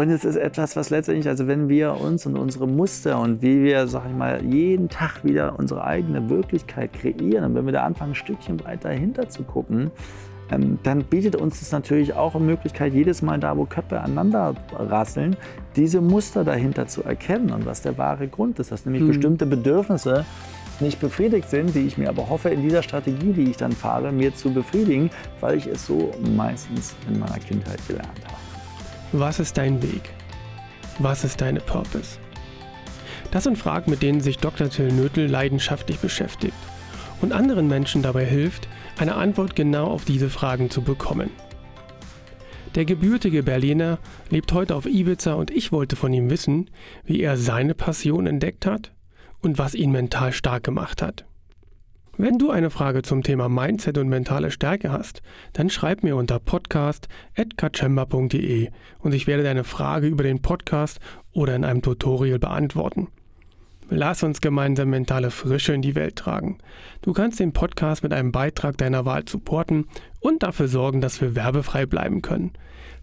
Und es ist etwas, was letztendlich, also wenn wir uns und unsere Muster und wie wir, sag ich mal, jeden Tag wieder unsere eigene Wirklichkeit kreieren und wenn wir da anfangen, ein Stückchen weiter dahinter zu gucken, ähm, dann bietet uns das natürlich auch eine Möglichkeit, jedes Mal da, wo Köpfe aneinander rasseln, diese Muster dahinter zu erkennen und was der wahre Grund ist, dass nämlich mhm. bestimmte Bedürfnisse nicht befriedigt sind, die ich mir aber hoffe, in dieser Strategie, die ich dann fahre, mir zu befriedigen, weil ich es so meistens in meiner Kindheit gelernt habe. Was ist dein Weg? Was ist deine Purpose? Das sind Fragen, mit denen sich Dr. Till Nötel leidenschaftlich beschäftigt und anderen Menschen dabei hilft, eine Antwort genau auf diese Fragen zu bekommen. Der gebürtige Berliner lebt heute auf Ibiza und ich wollte von ihm wissen, wie er seine Passion entdeckt hat und was ihn mental stark gemacht hat. Wenn du eine Frage zum Thema Mindset und mentale Stärke hast, dann schreib mir unter podcast.kachemba.de und ich werde deine Frage über den Podcast oder in einem Tutorial beantworten. Lass uns gemeinsam mentale Frische in die Welt tragen. Du kannst den Podcast mit einem Beitrag deiner Wahl supporten und dafür sorgen, dass wir werbefrei bleiben können.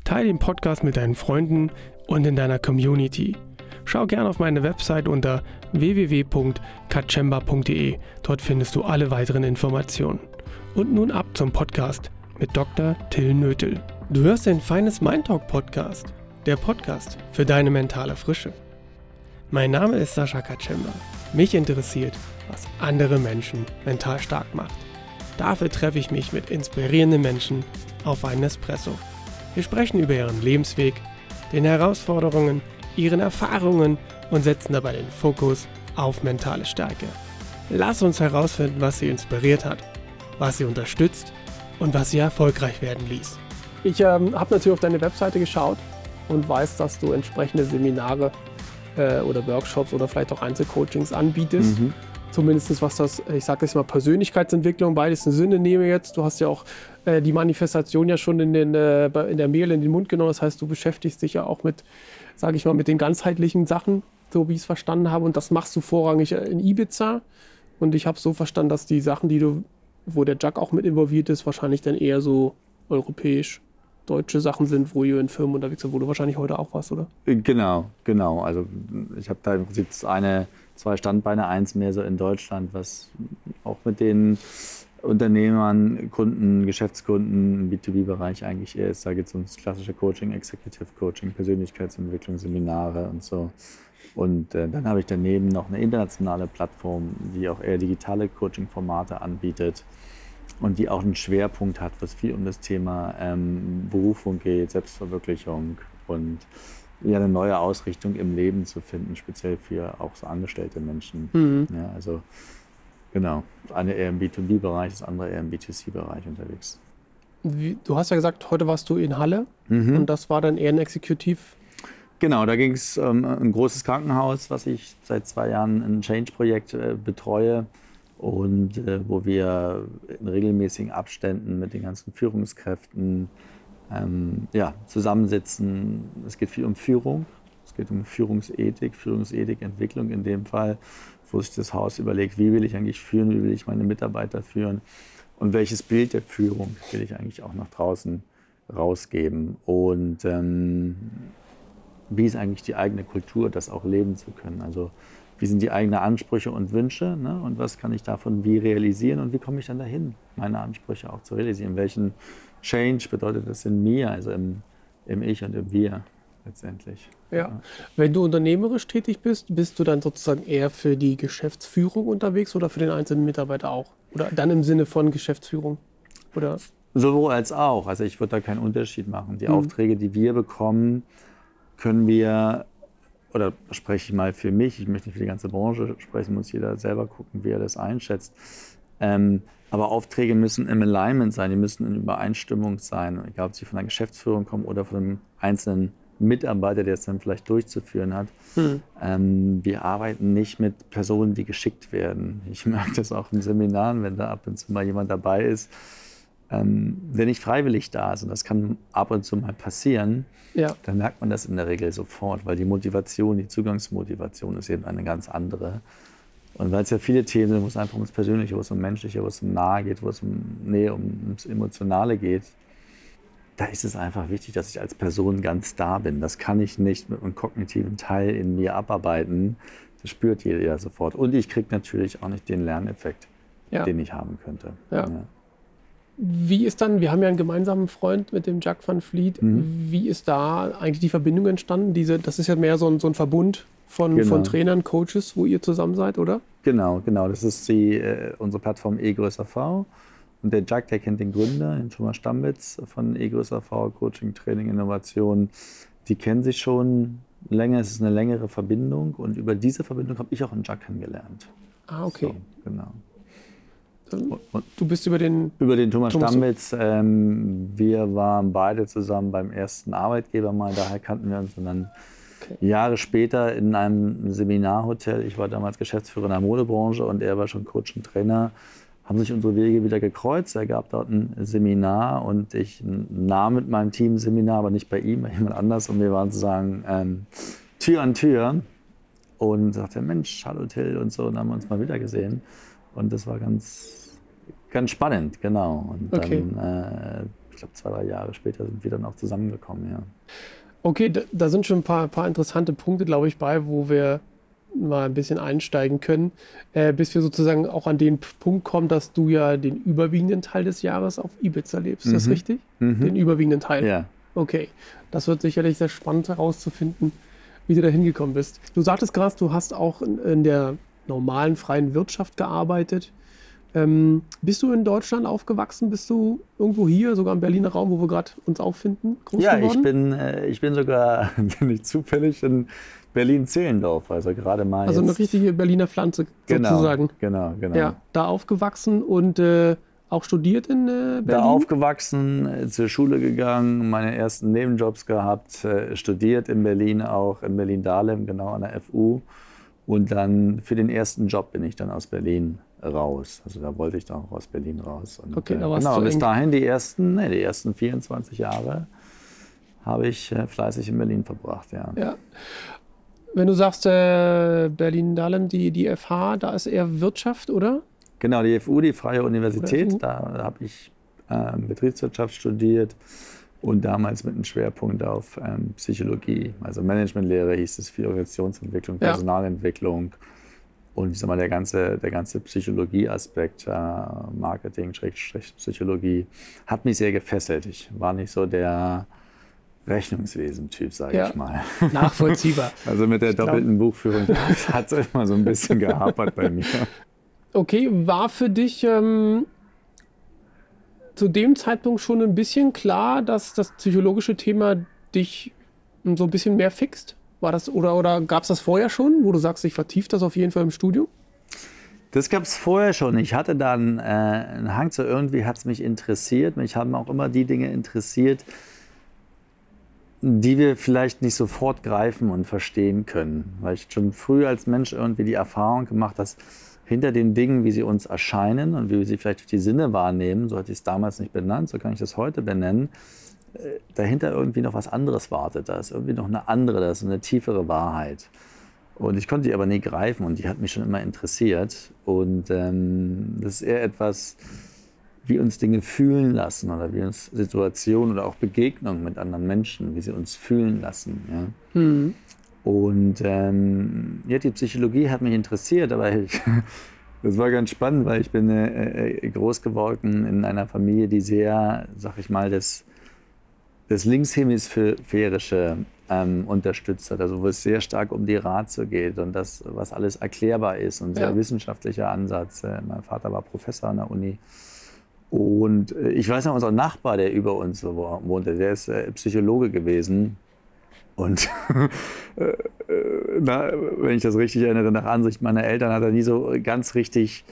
Teile den Podcast mit deinen Freunden und in deiner Community. Schau gerne auf meine Website unter www.kachemba.de. Dort findest du alle weiteren Informationen. Und nun ab zum Podcast mit Dr. Till Nötel. Du hörst den Feines Mind Talk Podcast, der Podcast für deine mentale Frische. Mein Name ist Sascha Kachemba. Mich interessiert, was andere Menschen mental stark macht. Dafür treffe ich mich mit inspirierenden Menschen auf einen Espresso. Wir sprechen über ihren Lebensweg, den Herausforderungen, ihren Erfahrungen und setzen dabei den Fokus auf mentale Stärke. Lass uns herausfinden, was sie inspiriert hat, was sie unterstützt und was sie erfolgreich werden ließ. Ich ähm, habe natürlich auf deine Webseite geschaut und weiß, dass du entsprechende Seminare äh, oder Workshops oder vielleicht auch Einzelcoachings anbietest. Mhm. Zumindest was das, ich sage jetzt mal, Persönlichkeitsentwicklung beides in Sinne nehme jetzt. Du hast ja auch äh, die Manifestation ja schon in, den, äh, in der Mail in den Mund genommen. Das heißt, du beschäftigst dich ja auch mit sage ich mal, mit den ganzheitlichen Sachen, so wie ich es verstanden habe. Und das machst du vorrangig in Ibiza. Und ich habe so verstanden, dass die Sachen, die du, wo der Jack auch mit involviert ist, wahrscheinlich dann eher so europäisch deutsche Sachen sind, wo ihr in Firmen unterwegs seid, wo du wahrscheinlich heute auch warst, oder? Genau, genau. Also ich habe da im Prinzip eine, zwei Standbeine, eins mehr so in Deutschland, was auch mit den Unternehmern, Kunden, Geschäftskunden im B2B-Bereich eigentlich eher ist. Da geht es ums klassische Coaching, Executive Coaching, Persönlichkeitsentwicklung, Seminare und so. Und äh, dann habe ich daneben noch eine internationale Plattform, die auch eher digitale Coaching-Formate anbietet und die auch einen Schwerpunkt hat, was viel um das Thema ähm, Berufung geht, Selbstverwirklichung und ja, eine neue Ausrichtung im Leben zu finden, speziell für auch so angestellte Menschen. Mhm. Ja, also Genau. Eine eher im B2B-Bereich, das andere eher im B2C-Bereich unterwegs. Wie, du hast ja gesagt, heute warst du in Halle mhm. und das war dann eher ein Exekutiv. Genau, da ging es um ähm, ein großes Krankenhaus, was ich seit zwei Jahren ein Change-Projekt äh, betreue und äh, wo wir in regelmäßigen Abständen mit den ganzen Führungskräften ähm, ja, zusammensitzen. Es geht viel um Führung, es geht um Führungsethik, Führungsethikentwicklung in dem Fall wo sich das Haus überlegt, wie will ich eigentlich führen, wie will ich meine Mitarbeiter führen und welches Bild der Führung will ich eigentlich auch nach draußen rausgeben und ähm, wie ist eigentlich die eigene Kultur, das auch leben zu können. Also wie sind die eigenen Ansprüche und Wünsche ne? und was kann ich davon wie realisieren und wie komme ich dann dahin, meine Ansprüche auch zu realisieren. Welchen Change bedeutet das in mir, also im, im Ich und im Wir letztendlich. Ja. Wenn du unternehmerisch tätig bist, bist du dann sozusagen eher für die Geschäftsführung unterwegs oder für den einzelnen Mitarbeiter auch? Oder dann im Sinne von Geschäftsführung? Oder? Sowohl als auch. Also ich würde da keinen Unterschied machen. Die mhm. Aufträge, die wir bekommen, können wir, oder spreche ich mal für mich, ich möchte nicht für die ganze Branche sprechen, muss jeder selber gucken, wie er das einschätzt. Ähm, aber Aufträge müssen im Alignment sein, die müssen in Übereinstimmung sein, egal ob sie von der Geschäftsführung kommen oder von einem einzelnen Mitarbeiter, der es dann vielleicht durchzuführen hat. Hm. Ähm, wir arbeiten nicht mit Personen, die geschickt werden. Ich merke das auch in Seminaren, wenn da ab und zu mal jemand dabei ist, ähm, der nicht freiwillig da ist. Und das kann ab und zu mal passieren. Ja. Dann merkt man das in der Regel sofort, weil die Motivation, die Zugangsmotivation ist eben eine ganz andere. Und weil es ja viele Themen sind, wo es einfach ums Persönliche, wo es um Menschliche, wo es um Nahe geht, wo es um Nähe, ums Emotionale geht, da ist es einfach wichtig, dass ich als Person ganz da bin. Das kann ich nicht mit einem kognitiven Teil in mir abarbeiten. Das spürt jeder sofort. Und ich kriege natürlich auch nicht den Lerneffekt, ja. den ich haben könnte. Ja. Wie ist dann, wir haben ja einen gemeinsamen Freund mit dem Jack van Fleet, mhm. wie ist da eigentlich die Verbindung entstanden? Diese, das ist ja mehr so ein, so ein Verbund von, genau. von Trainern, Coaches, wo ihr zusammen seid, oder? Genau, genau. Das ist die, äh, unsere Plattform E größer V. Und der Jack, der kennt den Gründer, den Thomas Stambitz von E größer V, Coaching, Training, Innovation. Die kennen sich schon länger, es ist eine längere Verbindung. Und über diese Verbindung habe ich auch einen Jack kennengelernt. Ah, okay. So, genau. Du bist über den. Über den Thomas, Thomas Stammitz. Ähm, wir waren beide zusammen beim ersten Arbeitgeber mal, daher kannten wir uns. Und dann okay. Jahre später in einem Seminarhotel, ich war damals Geschäftsführer in der Modebranche und er war schon Coach und Trainer, haben sich unsere Wege wieder gekreuzt. Er gab dort ein Seminar und ich nahm mit meinem Team ein Seminar, aber nicht bei ihm, bei jemand anders. Und wir waren sozusagen ähm, Tür an Tür und sagte, Mensch, hallo Till und so. Und dann haben wir uns mal wieder gesehen. Und das war ganz, ganz spannend, genau. Und okay. dann, äh, ich glaube, zwei, drei Jahre später sind wir dann auch zusammengekommen, ja. Okay, da, da sind schon ein paar, paar interessante Punkte, glaube ich, bei, wo wir mal ein bisschen einsteigen können, äh, bis wir sozusagen auch an den Punkt kommen, dass du ja den überwiegenden Teil des Jahres auf Ibiza lebst. Ist mhm. das richtig? Mhm. Den überwiegenden Teil? Ja. Okay, das wird sicherlich sehr spannend herauszufinden, wie du da hingekommen bist. Du sagtest gerade, du hast auch in, in der normalen freien Wirtschaft gearbeitet. Ähm, bist du in Deutschland aufgewachsen? Bist du irgendwo hier, sogar im Berliner Raum, wo wir gerade uns auffinden? Groß ja, geworden? ich bin, äh, ich bin sogar bin zufällig in Berlin-Zehlendorf, also gerade mal. Also eine richtige Berliner Pflanze genau, sozusagen. Genau, genau. Ja, da aufgewachsen und äh, auch studiert in äh, Berlin? Da aufgewachsen, zur Schule gegangen, meine ersten Nebenjobs gehabt, äh, studiert in Berlin auch, in Berlin-Dahlem, genau an der FU. Und dann für den ersten Job bin ich dann aus Berlin raus. Also da wollte ich dann auch aus Berlin raus. Und, okay, da äh, genau, bis dahin die ersten, nee, die ersten 24 Jahre habe ich äh, fleißig in Berlin verbracht, ja. ja. Wenn du sagst äh, Berlin-Dahlem, die, die FH, da ist eher Wirtschaft, oder? Genau, die FU, die Freie Universität, da habe ich äh, Betriebswirtschaft studiert und damals mit einem Schwerpunkt auf ähm, Psychologie, also Managementlehre hieß es, viel Organisationsentwicklung, Personalentwicklung ja. und ich sag mal, der ganze, der ganze Psychologieaspekt, äh, Marketing, Psychologie, hat mich sehr gefesselt. Ich war nicht so der Rechnungswesen-Typ, sage ja. ich mal. Nachvollziehbar. Also mit der ich doppelten glaub... Buchführung hat es immer so ein bisschen gehapert bei mir. Okay, war für dich ähm, zu dem Zeitpunkt schon ein bisschen klar, dass das psychologische Thema dich so ein bisschen mehr fixt? War das, oder oder gab es das vorher schon, wo du sagst, ich vertiefe das auf jeden Fall im Studium? Das gab es vorher schon. Ich hatte dann äh, einen Hang zu irgendwie, hat es mich interessiert. Mich haben auch immer die Dinge interessiert, die wir vielleicht nicht sofort greifen und verstehen können. Weil ich schon früh als Mensch irgendwie die Erfahrung gemacht habe, hinter den Dingen, wie sie uns erscheinen und wie wir sie vielleicht durch die Sinne wahrnehmen, so hatte ich es damals nicht benannt, so kann ich das heute benennen, äh, dahinter irgendwie noch was anderes wartet. Da ist irgendwie noch eine andere, da ist eine tiefere Wahrheit. Und ich konnte die aber nie greifen und die hat mich schon immer interessiert. Und ähm, das ist eher etwas, wie uns Dinge fühlen lassen oder wie uns Situationen oder auch Begegnungen mit anderen Menschen, wie sie uns fühlen lassen. Ja? Mhm. Und ähm, ja, die Psychologie hat mich interessiert, aber ich, das war ganz spannend, weil ich bin äh, äh, groß geworden in einer Familie, die sehr, sag ich mal, das, das Linkshemisphärische ähm, unterstützt hat, also wo es sehr stark um die Ratio geht und das, was alles erklärbar ist und sehr ja. wissenschaftlicher Ansatz. Äh, mein Vater war Professor an der Uni. Und äh, ich weiß noch, unser Nachbar, der über uns wohnte, der ist äh, Psychologe gewesen. Und äh, äh, na, wenn ich das richtig erinnere, nach Ansicht meiner Eltern hat er nie so ganz richtig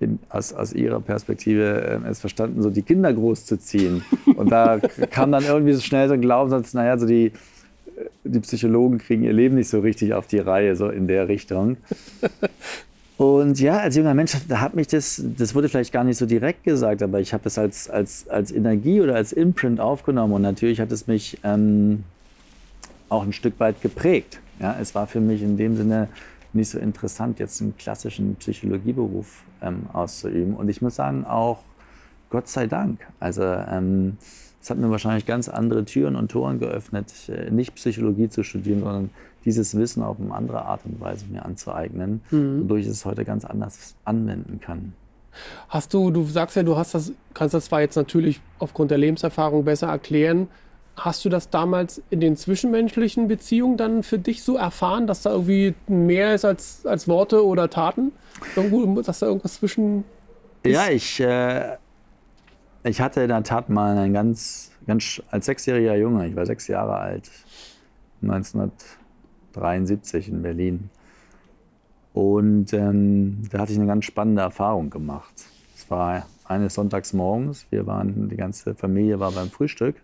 in, aus, aus, ihrer Perspektive äh, es verstanden, so die Kinder großzuziehen. Und da kam dann irgendwie so schnell so ein Glaubenssatz, naja, so die, die Psychologen kriegen ihr Leben nicht so richtig auf die Reihe, so in der Richtung. Und ja, als junger Mensch hat mich das, das wurde vielleicht gar nicht so direkt gesagt, aber ich habe es als, als, als Energie oder als Imprint aufgenommen und natürlich hat es mich ähm, auch ein Stück weit geprägt. Ja, es war für mich in dem Sinne nicht so interessant, jetzt einen klassischen Psychologieberuf ähm, auszuüben. Und ich muss sagen, auch Gott sei Dank. Also ähm, es hat mir wahrscheinlich ganz andere Türen und Toren geöffnet, äh, nicht Psychologie zu studieren, sondern dieses Wissen auf eine andere Art und Weise mir anzueignen, mhm. wodurch ich es heute ganz anders anwenden kann. Hast du, du sagst ja, du hast das, kannst das zwar jetzt natürlich aufgrund der Lebenserfahrung besser erklären. Hast du das damals in den zwischenmenschlichen Beziehungen dann für dich so erfahren, dass da irgendwie mehr ist als, als Worte oder Taten? Irgendwo, dass da irgendwas zwischen. Ist? Ja, ich, äh, ich hatte in der Tat mal einen ganz, ganz als sechsjähriger Junge, ich war sechs Jahre alt, 1973 in Berlin. Und ähm, da hatte ich eine ganz spannende Erfahrung gemacht. Es war eines Sonntags morgens, wir waren, die ganze Familie war beim Frühstück.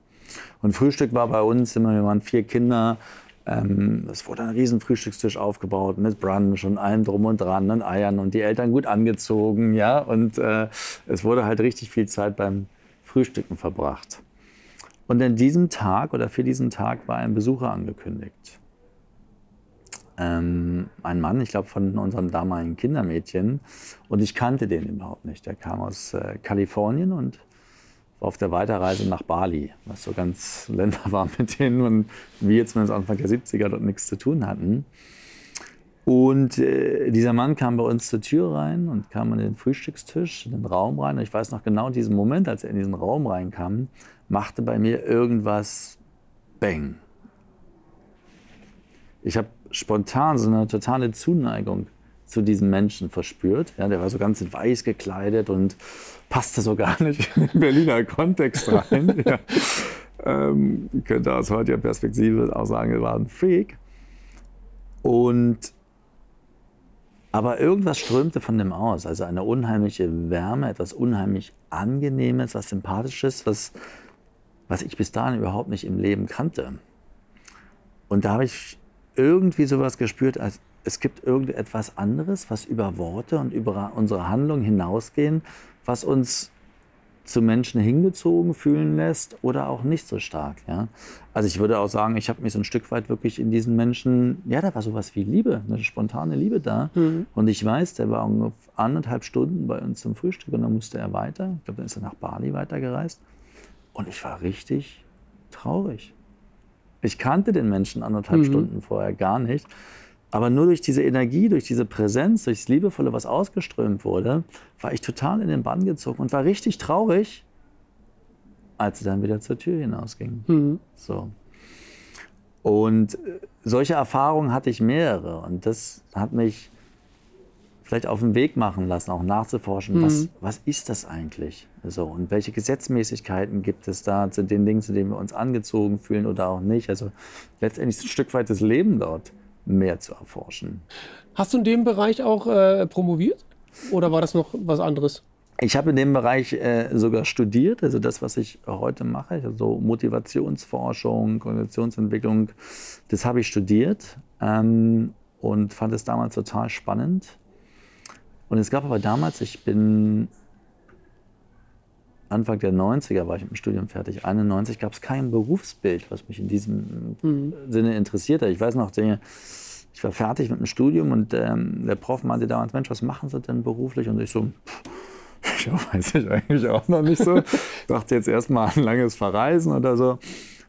Und Frühstück war bei uns immer, wir waren vier Kinder. Ähm, es wurde ein riesen Frühstückstisch aufgebaut mit Brunch und allem drum und dran und Eiern und die Eltern gut angezogen, ja. Und äh, es wurde halt richtig viel Zeit beim Frühstücken verbracht. Und an diesem Tag oder für diesen Tag war ein Besucher angekündigt ähm, ein Mann, ich glaube von unserem damaligen Kindermädchen. Und ich kannte den überhaupt nicht. Der kam aus äh, Kalifornien und auf der Weiterreise nach Bali, was so ganz Länder war, mit denen und wir zumindest Anfang der 70er dort nichts zu tun hatten. Und äh, dieser Mann kam bei uns zur Tür rein und kam an den Frühstückstisch, in den Raum rein. Und ich weiß noch genau diesen Moment, als er in diesen Raum reinkam, machte bei mir irgendwas Bang. Ich habe spontan so eine totale Zuneigung zu diesem Menschen verspürt. Ja, der war so ganz in weiß gekleidet und passte so gar nicht in den Berliner Kontext rein. ja. ähm, könnte aus heutiger Perspektive auch sagen, er war ein Freak. Und aber irgendwas strömte von dem aus, also eine unheimliche Wärme, etwas unheimlich Angenehmes, was Sympathisches, was, was ich bis dahin überhaupt nicht im Leben kannte. Und da habe ich irgendwie sowas gespürt, als es gibt irgendetwas anderes, was über Worte und über unsere Handlung hinausgehen, was uns zu Menschen hingezogen fühlen lässt oder auch nicht so stark. Ja? Also ich würde auch sagen, ich habe mich so ein Stück weit wirklich in diesen Menschen, ja, da war sowas wie Liebe, eine spontane Liebe da. Mhm. Und ich weiß, der war ungefähr anderthalb Stunden bei uns zum Frühstück und dann musste er weiter. Ich glaube, dann ist er nach Bali weitergereist. Und ich war richtig traurig. Ich kannte den Menschen anderthalb mhm. Stunden vorher gar nicht. Aber nur durch diese Energie, durch diese Präsenz, durch das Liebevolle, was ausgeströmt wurde, war ich total in den Bann gezogen und war richtig traurig, als sie dann wieder zur Tür hinausging. Mhm. So. Und äh, solche Erfahrungen hatte ich mehrere. Und das hat mich vielleicht auf den Weg machen lassen, auch nachzuforschen, mhm. was, was ist das eigentlich? So, und welche Gesetzmäßigkeiten gibt es da zu den Dingen, zu denen wir uns angezogen fühlen oder auch nicht? Also letztendlich ein Stück weit das Leben dort mehr zu erforschen. Hast du in dem Bereich auch äh, promoviert oder war das noch was anderes? Ich habe in dem Bereich äh, sogar studiert, also das, was ich heute mache, also Motivationsforschung, Organisationsentwicklung, das habe ich studiert ähm, und fand es damals total spannend und es gab aber damals, ich bin Anfang der 90er war ich mit dem Studium fertig. 91 gab es kein Berufsbild, was mich in diesem mhm. Sinne interessiert hat. Ich weiß noch, ich war fertig mit dem Studium und ähm, der Prof meinte damals, Mensch, was machen Sie denn beruflich? Und ich so, ich weiß ich eigentlich auch noch nicht so. Ich dachte jetzt erstmal ein langes Verreisen oder so.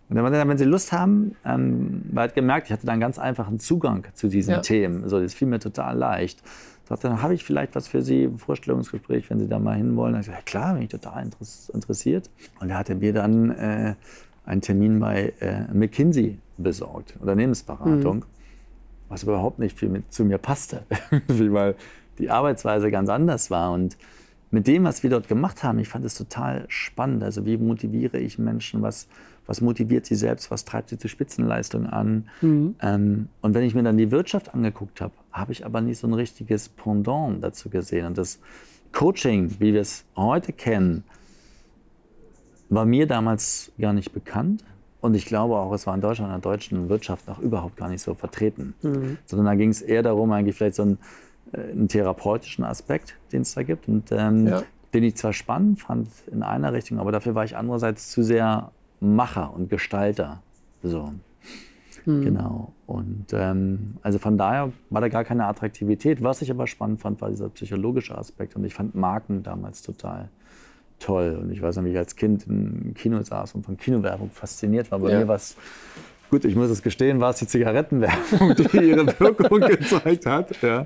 Und dann meinte er, wenn Sie Lust haben, ähm, weil er hat gemerkt, ich hatte da einen ganz einfachen Zugang zu diesen ja. Themen. So, das fiel mir total leicht. Sagte, dann habe ich vielleicht was für Sie, ein Vorstellungsgespräch, wenn Sie da mal hinwollen. Ich sagte, ja klar, bin ich total interessiert. Und er hatte mir dann äh, einen Termin bei äh, McKinsey besorgt, Unternehmensberatung, mhm. was überhaupt nicht viel mit, zu mir passte, weil die Arbeitsweise ganz anders war. Und mit dem, was wir dort gemacht haben, ich fand es total spannend. Also wie motiviere ich Menschen, was, was motiviert sie selbst, was treibt sie zur Spitzenleistung an. Mhm. Ähm, und wenn ich mir dann die Wirtschaft angeguckt habe, habe ich aber nicht so ein richtiges Pendant dazu gesehen. Und das Coaching, wie wir es heute kennen, war mir damals gar nicht bekannt. Und ich glaube auch, es war in Deutschland, in der deutschen Wirtschaft auch überhaupt gar nicht so vertreten. Mhm. Sondern da ging es eher darum, eigentlich vielleicht so einen, äh, einen therapeutischen Aspekt, den es da gibt. Und ähm, ja. den ich zwar spannend fand in einer Richtung, aber dafür war ich andererseits zu sehr Macher und Gestalter. So. Mhm. Genau. Und ähm, also von daher war da gar keine Attraktivität. Was ich aber spannend fand, war dieser psychologische Aspekt. Und ich fand Marken damals total toll. Und ich weiß noch, wie ich als Kind im Kino saß und von Kinowerbung fasziniert war. Bei Ja. mir was Gut, ich muss es gestehen, war es die Zigarettenwerbung, die ihre Wirkung gezeigt hat. Ja.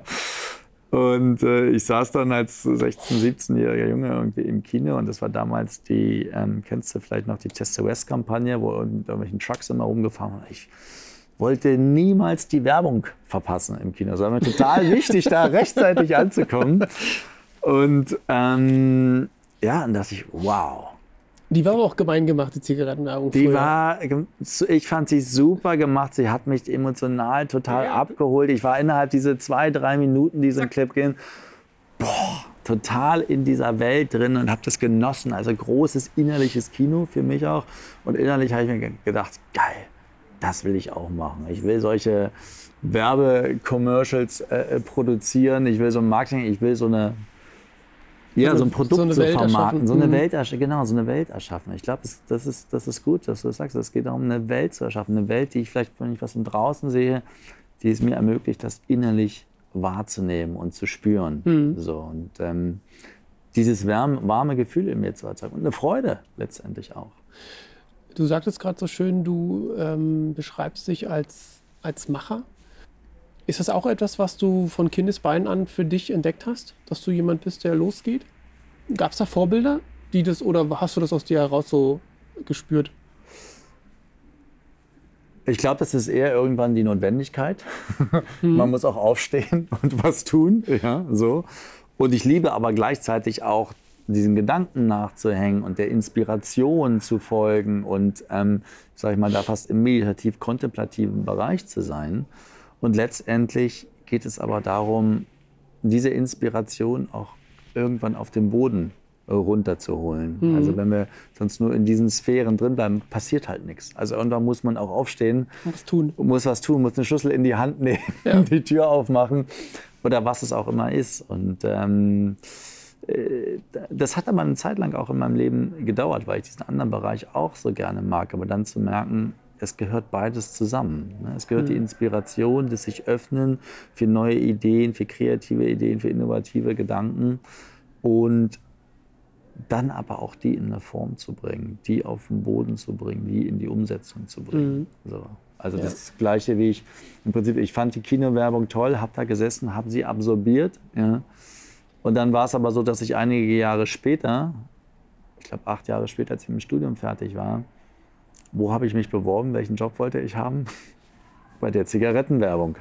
Und äh, ich saß dann als 16-, 17-jähriger Junge irgendwie im Kino und das war damals die, ähm, kennst du vielleicht noch die Teste West-Kampagne, wo mit irgendwelchen Trucks immer rumgefahren waren. Ich wollte niemals die Werbung verpassen im Kino. Es war mir total wichtig, da rechtzeitig anzukommen. Und ähm, ja, und dachte ich, wow, Die war aber auch gemein gemacht, die Zigarettenwerbung. die früher. war, ich fand sie super gemacht. Sie hat mich emotional total abgeholt. Ich war innerhalb dieser zwei, drei Minuten diesen Clip gehen, boah, total in dieser Welt drin und habe das genossen. Also großes innerliches Kino für mich auch. Und innerlich habe ich mir ge- gedacht, geil, das will ich auch machen. Ich will solche Werbecommercials äh, äh, produzieren. Ich will so ein Marketing, ich will so eine ja, so ein Produkt so eine so Welt vermarkten, so eine Mhm. Welt erschaffen, genau, so eine Welt erschaffen. Ich glaube, das, das, ist, das ist gut, dass du das sagst. Es geht darum, eine Welt zu erschaffen. Eine Welt, die ich vielleicht, wenn ich was von draußen sehe, die es mir ermöglicht, das innerlich wahrzunehmen und zu spüren. Mhm. So, und ähm, dieses wärme, warme Gefühl in mir zu erzeugen. Und eine Freude letztendlich auch. Du sagtest gerade so schön, du ähm, beschreibst dich als, als Macher. Ist das auch etwas, was du von Kindesbeinen an für dich entdeckt hast? Dass du jemand bist, der losgeht? Gab es da Vorbilder, die das oder hast du das aus dir heraus so gespürt? Ich glaube, das ist eher irgendwann die Notwendigkeit. Man muss auch aufstehen und was tun. Ja, so. Und ich liebe aber gleichzeitig auch diesen Gedanken nachzuhängen und der Inspiration zu folgen und, ähm, sag ich mal, da fast im meditativ-kontemplativen Bereich zu sein. Und letztendlich geht es aber darum, diese Inspiration auch irgendwann auf den Boden äh, runterzuholen. Also wenn wir sonst nur in diesen Sphären drin bleiben, passiert halt nichts. Also irgendwann muss man auch aufstehen Was tun? muss was tun, muss eine Schlüssel in die Hand nehmen, Ja. die Tür aufmachen oder was es auch immer ist. Und ähm, äh, das hat aber eine Zeit lang auch in meinem Leben gedauert, weil ich diesen anderen Bereich auch so gerne mag. Aber dann zu merken, es gehört beides zusammen. ne? Es gehört die Inspiration, das sich öffnen für neue Ideen, für kreative Ideen, für innovative Gedanken und dann aber auch die in eine Form zu bringen, die auf den Boden zu bringen, die in die Umsetzung zu bringen. So. Also Ja. das Gleiche wie ich im Prinzip, ich fand die Kinowerbung toll, habe da gesessen, habe sie absorbiert. Ja. Und dann war es aber so, dass ich einige Jahre später, ich glaube acht Jahre später, als ich mit dem Studium fertig war, wo habe ich mich beworben, welchen Job wollte ich haben? Bei der Zigarettenwerbung.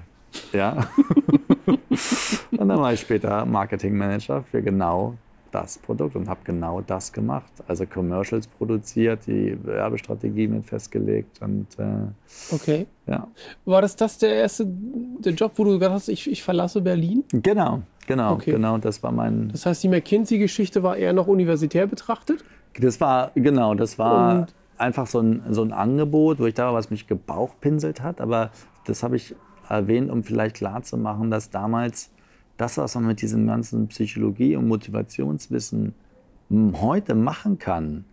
Ja. und dann war ich später Marketingmanager für genau das Produkt und habe genau das gemacht. Also Commercials produziert, die Werbestrategie mit festgelegt und äh, Okay. ja. War das das der erste der Job, wo du gesagt hast, ich, ich verlasse Berlin? Genau, genau, Okay. genau. Das war mein. Das heißt, die McKinsey-Geschichte war eher noch universitär betrachtet? Das war, genau, das war Und- einfach so ein, so ein Angebot, wo ich da was mich gebauchpinselt hat. Aber das habe ich erwähnt, um vielleicht klarzumachen, dass damals das, was man mit diesem ganzen Psychologie- und Motivationswissen hm, heute machen kann,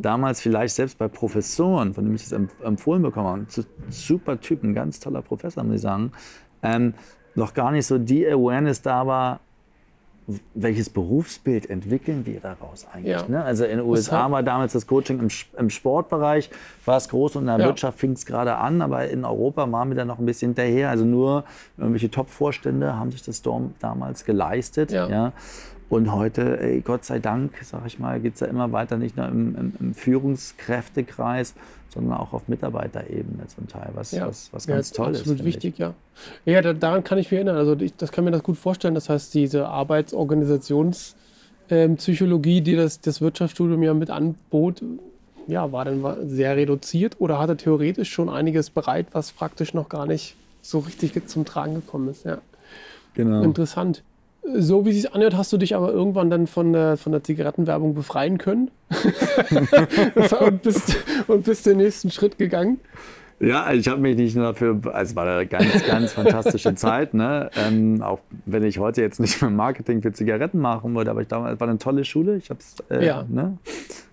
damals vielleicht selbst bei Professoren, von denen ich das empf- empfohlen bekommen habe, super Typ, ein ganz toller Professor, muss ich sagen, ähm, noch gar nicht so die Awareness da war, welches Berufsbild entwickeln wir daraus eigentlich? Ja. Ne? Also in den USA war damals das Coaching im, im Sportbereich, war es groß und in der Ja. Wirtschaft fing es gerade an, aber in Europa waren wir da noch ein bisschen hinterher. Also nur irgendwelche Top-Vorstände haben sich das dom- damals geleistet. Ja. Ja. Und heute, ey, Gott sei Dank, sag ich mal, geht es ja immer weiter, nicht nur im, im, im Führungskräftekreis, sondern auch auf Mitarbeiterebene zum Teil, was, was, was ganz toll ist. absolut finde ich. wichtig, ja. Ja, da, daran kann ich mich erinnern. Also ich, das kann mir das gut vorstellen. Das heißt, diese Arbeitsorganisationspsychologie, die das, das Wirtschaftsstudium ja mit anbot, ja, war dann sehr reduziert oder hatte theoretisch schon einiges bereit, was praktisch noch gar nicht so richtig zum Tragen gekommen ist. Ja. Genau. Interessant. So wie es sich anhört, hast du dich aber irgendwann dann von der, von der Zigarettenwerbung befreien können und, bist, und bist den nächsten Schritt gegangen. Ja, ich habe mich nicht nur dafür, also es war eine ganz, ganz fantastische Zeit, ne? Ähm, auch wenn ich heute jetzt nicht mehr Marketing für Zigaretten machen würde, aber ich damals es war eine tolle Schule. Ich habe äh, Ja. ne?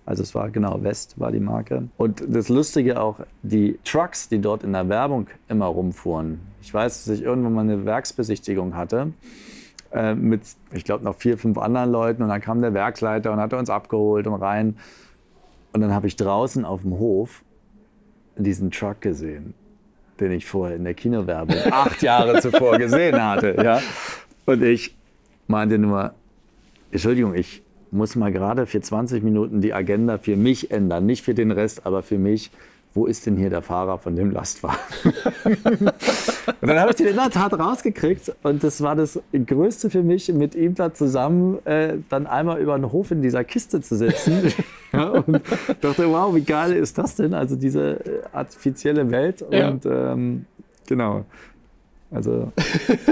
Also es war genau West war die Marke. Und das Lustige auch, die Trucks, die dort in der Werbung immer rumfuhren. Ich weiß, dass ich irgendwann mal eine Werksbesichtigung hatte. Äh, mit, ich glaube, noch vier, fünf anderen Leuten. Und dann kam der Werksleiter und hat uns abgeholt und rein. Und dann habe ich draußen auf dem Hof diesen Truck gesehen, den ich vorher in der Kinowerbung acht Jahre zuvor gesehen hatte. Ja? Und ich meinte nur, Entschuldigung, ich muss mal gerade für 20 Minuten die Agenda für mich ändern. Nicht für den Rest, aber für mich. Wo ist denn hier der Fahrer von dem Lastwagen? und dann habe ich den in der Tat rausgekriegt. Und das war das Größte für mich, mit ihm da zusammen äh, dann einmal über den Hof in dieser Kiste zu sitzen. ja, und dachte, wow, wie geil ist das denn? Also diese äh, artifizielle Welt. Ja. Und ähm, genau. Also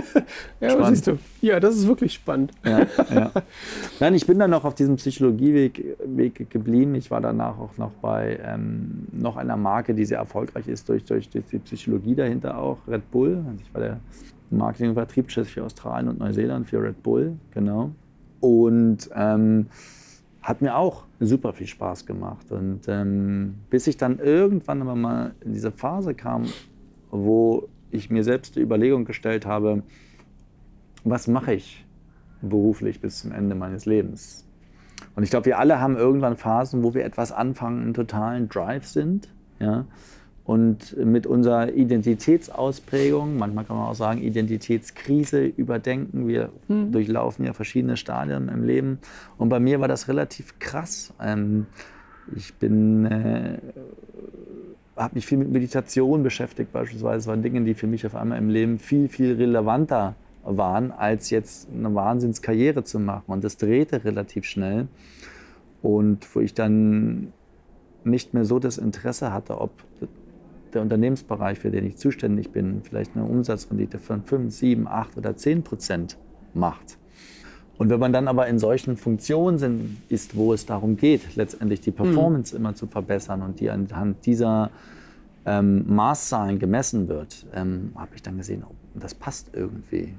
ja, siehst du. Ja, das ist wirklich spannend. ja, ja. Nein, ich bin dann noch auf diesem Psychologieweg Weg geblieben. Ich war danach auch noch bei ähm, noch einer Marke, die sehr erfolgreich ist durch, durch, durch die Psychologie dahinter auch, Red Bull. Also ich war der Marketing- und Vertriebschef für Australien und Neuseeland für Red Bull, genau. Und ähm, hat mir auch super viel Spaß gemacht. Und ähm, bis ich dann irgendwann aber mal in diese Phase kam, wo ich mir selbst die Überlegung gestellt habe, was mache ich beruflich bis zum Ende meines Lebens? Und ich glaube, wir alle haben irgendwann Phasen, wo wir etwas anfangen, einen totalen Drive sind. Ja? Und mit unserer Identitätsausprägung, manchmal kann man auch sagen Identitätskrise, überdenken. Wir durchlaufen ja verschiedene Stadien im Leben. Und bei mir war das relativ krass. Ähm, ich bin äh, habe mich viel mit Meditation beschäftigt beispielsweise. Das waren Dinge, die für mich auf einmal im Leben viel, viel relevanter waren, als jetzt eine Wahnsinnskarriere zu machen. Und das drehte relativ schnell. Und wo ich dann nicht mehr so das Interesse hatte, ob der Unternehmensbereich, für den ich zuständig bin, vielleicht eine Umsatzrendite von 5, 7, 8 oder 10 Prozent macht. Und wenn man dann aber in solchen Funktionen ist, wo es darum geht, letztendlich die Performance immer zu verbessern und die anhand dieser ähm, Maßzahlen gemessen wird, ähm, habe ich dann gesehen, oh, das passt irgendwie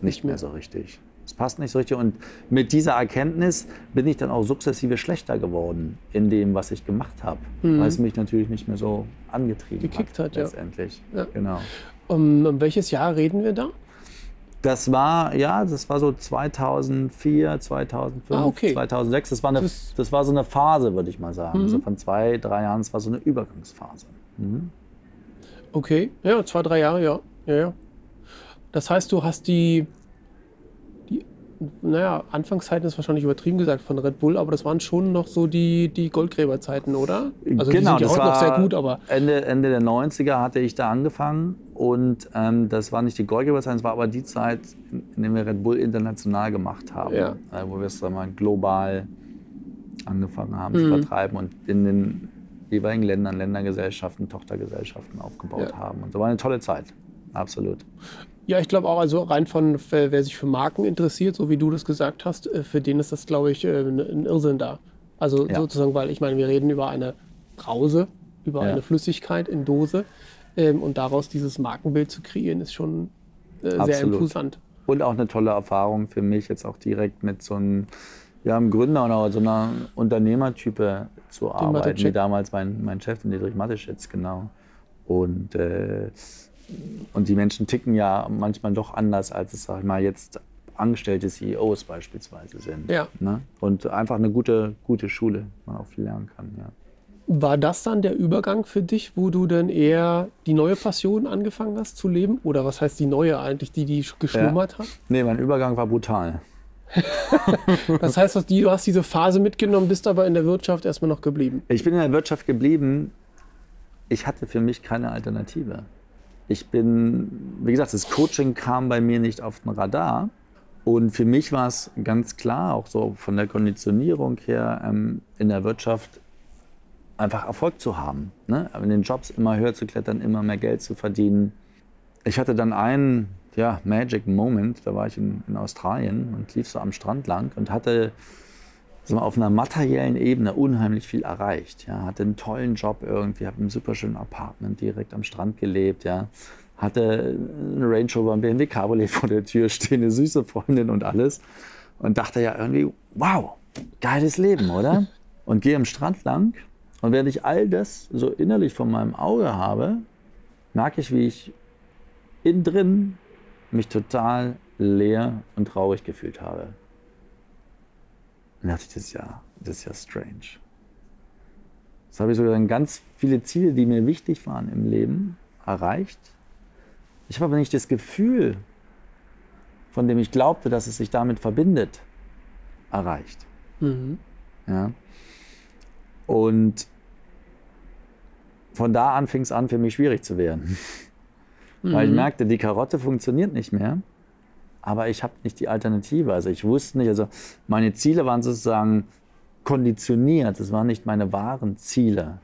nicht mehr so richtig. Es passt nicht so richtig. Und mit dieser Erkenntnis bin ich dann auch sukzessive schlechter geworden in dem, was ich gemacht habe, weil es mich natürlich nicht mehr so angetrieben Gekickt hat, ja. letztendlich. Ja. Genau. Um, um welches Jahr reden wir da? Das war, ja, das war so 2004, 2005, Ah, okay. 2006. Das war, eine, Das- das war so eine Phase, würde ich mal sagen. Mhm. So von zwei, drei Jahren, das war so eine Übergangsphase. Okay, ja, zwei, drei Jahre, ja. ja, ja. Das heißt, du hast die, naja, Anfangszeiten ist wahrscheinlich übertrieben gesagt von Red Bull, aber das waren schon noch so die, die Goldgräberzeiten, oder? Also die sind ja Genau, heute noch sehr gut, aber Ende, Ende der 90er hatte ich da angefangen und ähm, das war nicht die Goldgeberzeit, es war aber die Zeit, in, der wir Red Bull international gemacht haben, Ja. äh, wo wir es mal, global angefangen haben zu Mhm. vertreiben und in den jeweiligen Ländern, Ländergesellschaften, Tochtergesellschaften aufgebaut Ja. haben. Und so war eine tolle Zeit, absolut. Ja, ich glaube auch, also rein von, wer sich für Marken interessiert, so wie du das gesagt hast, äh, für den ist das, glaube ich, äh, ein ein Irrsinn da. Also Ja. sozusagen, weil ich meine, wir reden über eine Brause, über Ja. eine Flüssigkeit in Dose ähm, und daraus dieses Markenbild zu kreieren, ist schon äh, sehr imposant. Und auch eine tolle Erfahrung für mich, jetzt auch direkt mit so einem, ja, einem Gründer oder so einer Unternehmertype zu arbeiten, Mateschitz. wie damals mein, mein Chef, den Dietrich Mateschitz, genau. Und, äh, und die Menschen ticken ja manchmal doch anders, als es, sag ich mal, jetzt angestellte CEOs beispielsweise sind. Ja. Ne? Und einfach eine gute, gute Schule, wo man auch viel lernen kann. Ja. War das dann der Übergang für dich, wo du dann eher die neue Passion angefangen hast zu leben? Oder was heißt die neue eigentlich, die, die geschlummert hat? Nee, mein Übergang war brutal. Das heißt, du hast diese Phase mitgenommen, bist aber in der Wirtschaft erstmal noch geblieben. Ich bin in der Wirtschaft geblieben. Ich hatte für mich keine Alternative. Ich bin, wie gesagt, das Coaching kam bei mir nicht auf den Radar. Und für mich war es ganz klar, auch so von der Konditionierung her, ähm, in der Wirtschaft einfach Erfolg zu haben. Ne? In den Jobs immer höher zu klettern, immer mehr Geld zu verdienen. Ich hatte dann einen ja, Magic Moment, da war ich in, in Australien und lief so am Strand lang und hatte so auf einer materiellen Ebene unheimlich viel erreicht. Ja, hatte einen tollen Job irgendwie, habe im super schönen Apartment direkt am Strand gelebt. Ja, hatte einen Range Rover, einen BMW Cabriolet vor der Tür stehen, eine süße Freundin und alles. Und dachte ja irgendwie, wow, geiles Leben, oder? Und gehe am Strand lang und während ich all das so innerlich vor meinem Auge habe, merke ich, wie ich innen drin mich total leer und traurig gefühlt habe. Dann dachte ich, das ist ja, das ist ja strange. Das habe ich sogar dann ganz viele Ziele, die mir wichtig waren im Leben, erreicht. Ich habe aber nicht das Gefühl, von dem ich glaubte, dass es sich damit verbindet, erreicht. Mhm. Ja. Und von da an fing es an, für mich schwierig zu werden. Mhm. Weil ich mhm. merkte, die Karotte funktioniert nicht mehr, aber ich habe nicht die Alternative. Also ich wusste nicht, also meine Ziele waren sozusagen konditioniert, das waren nicht meine wahren Ziele.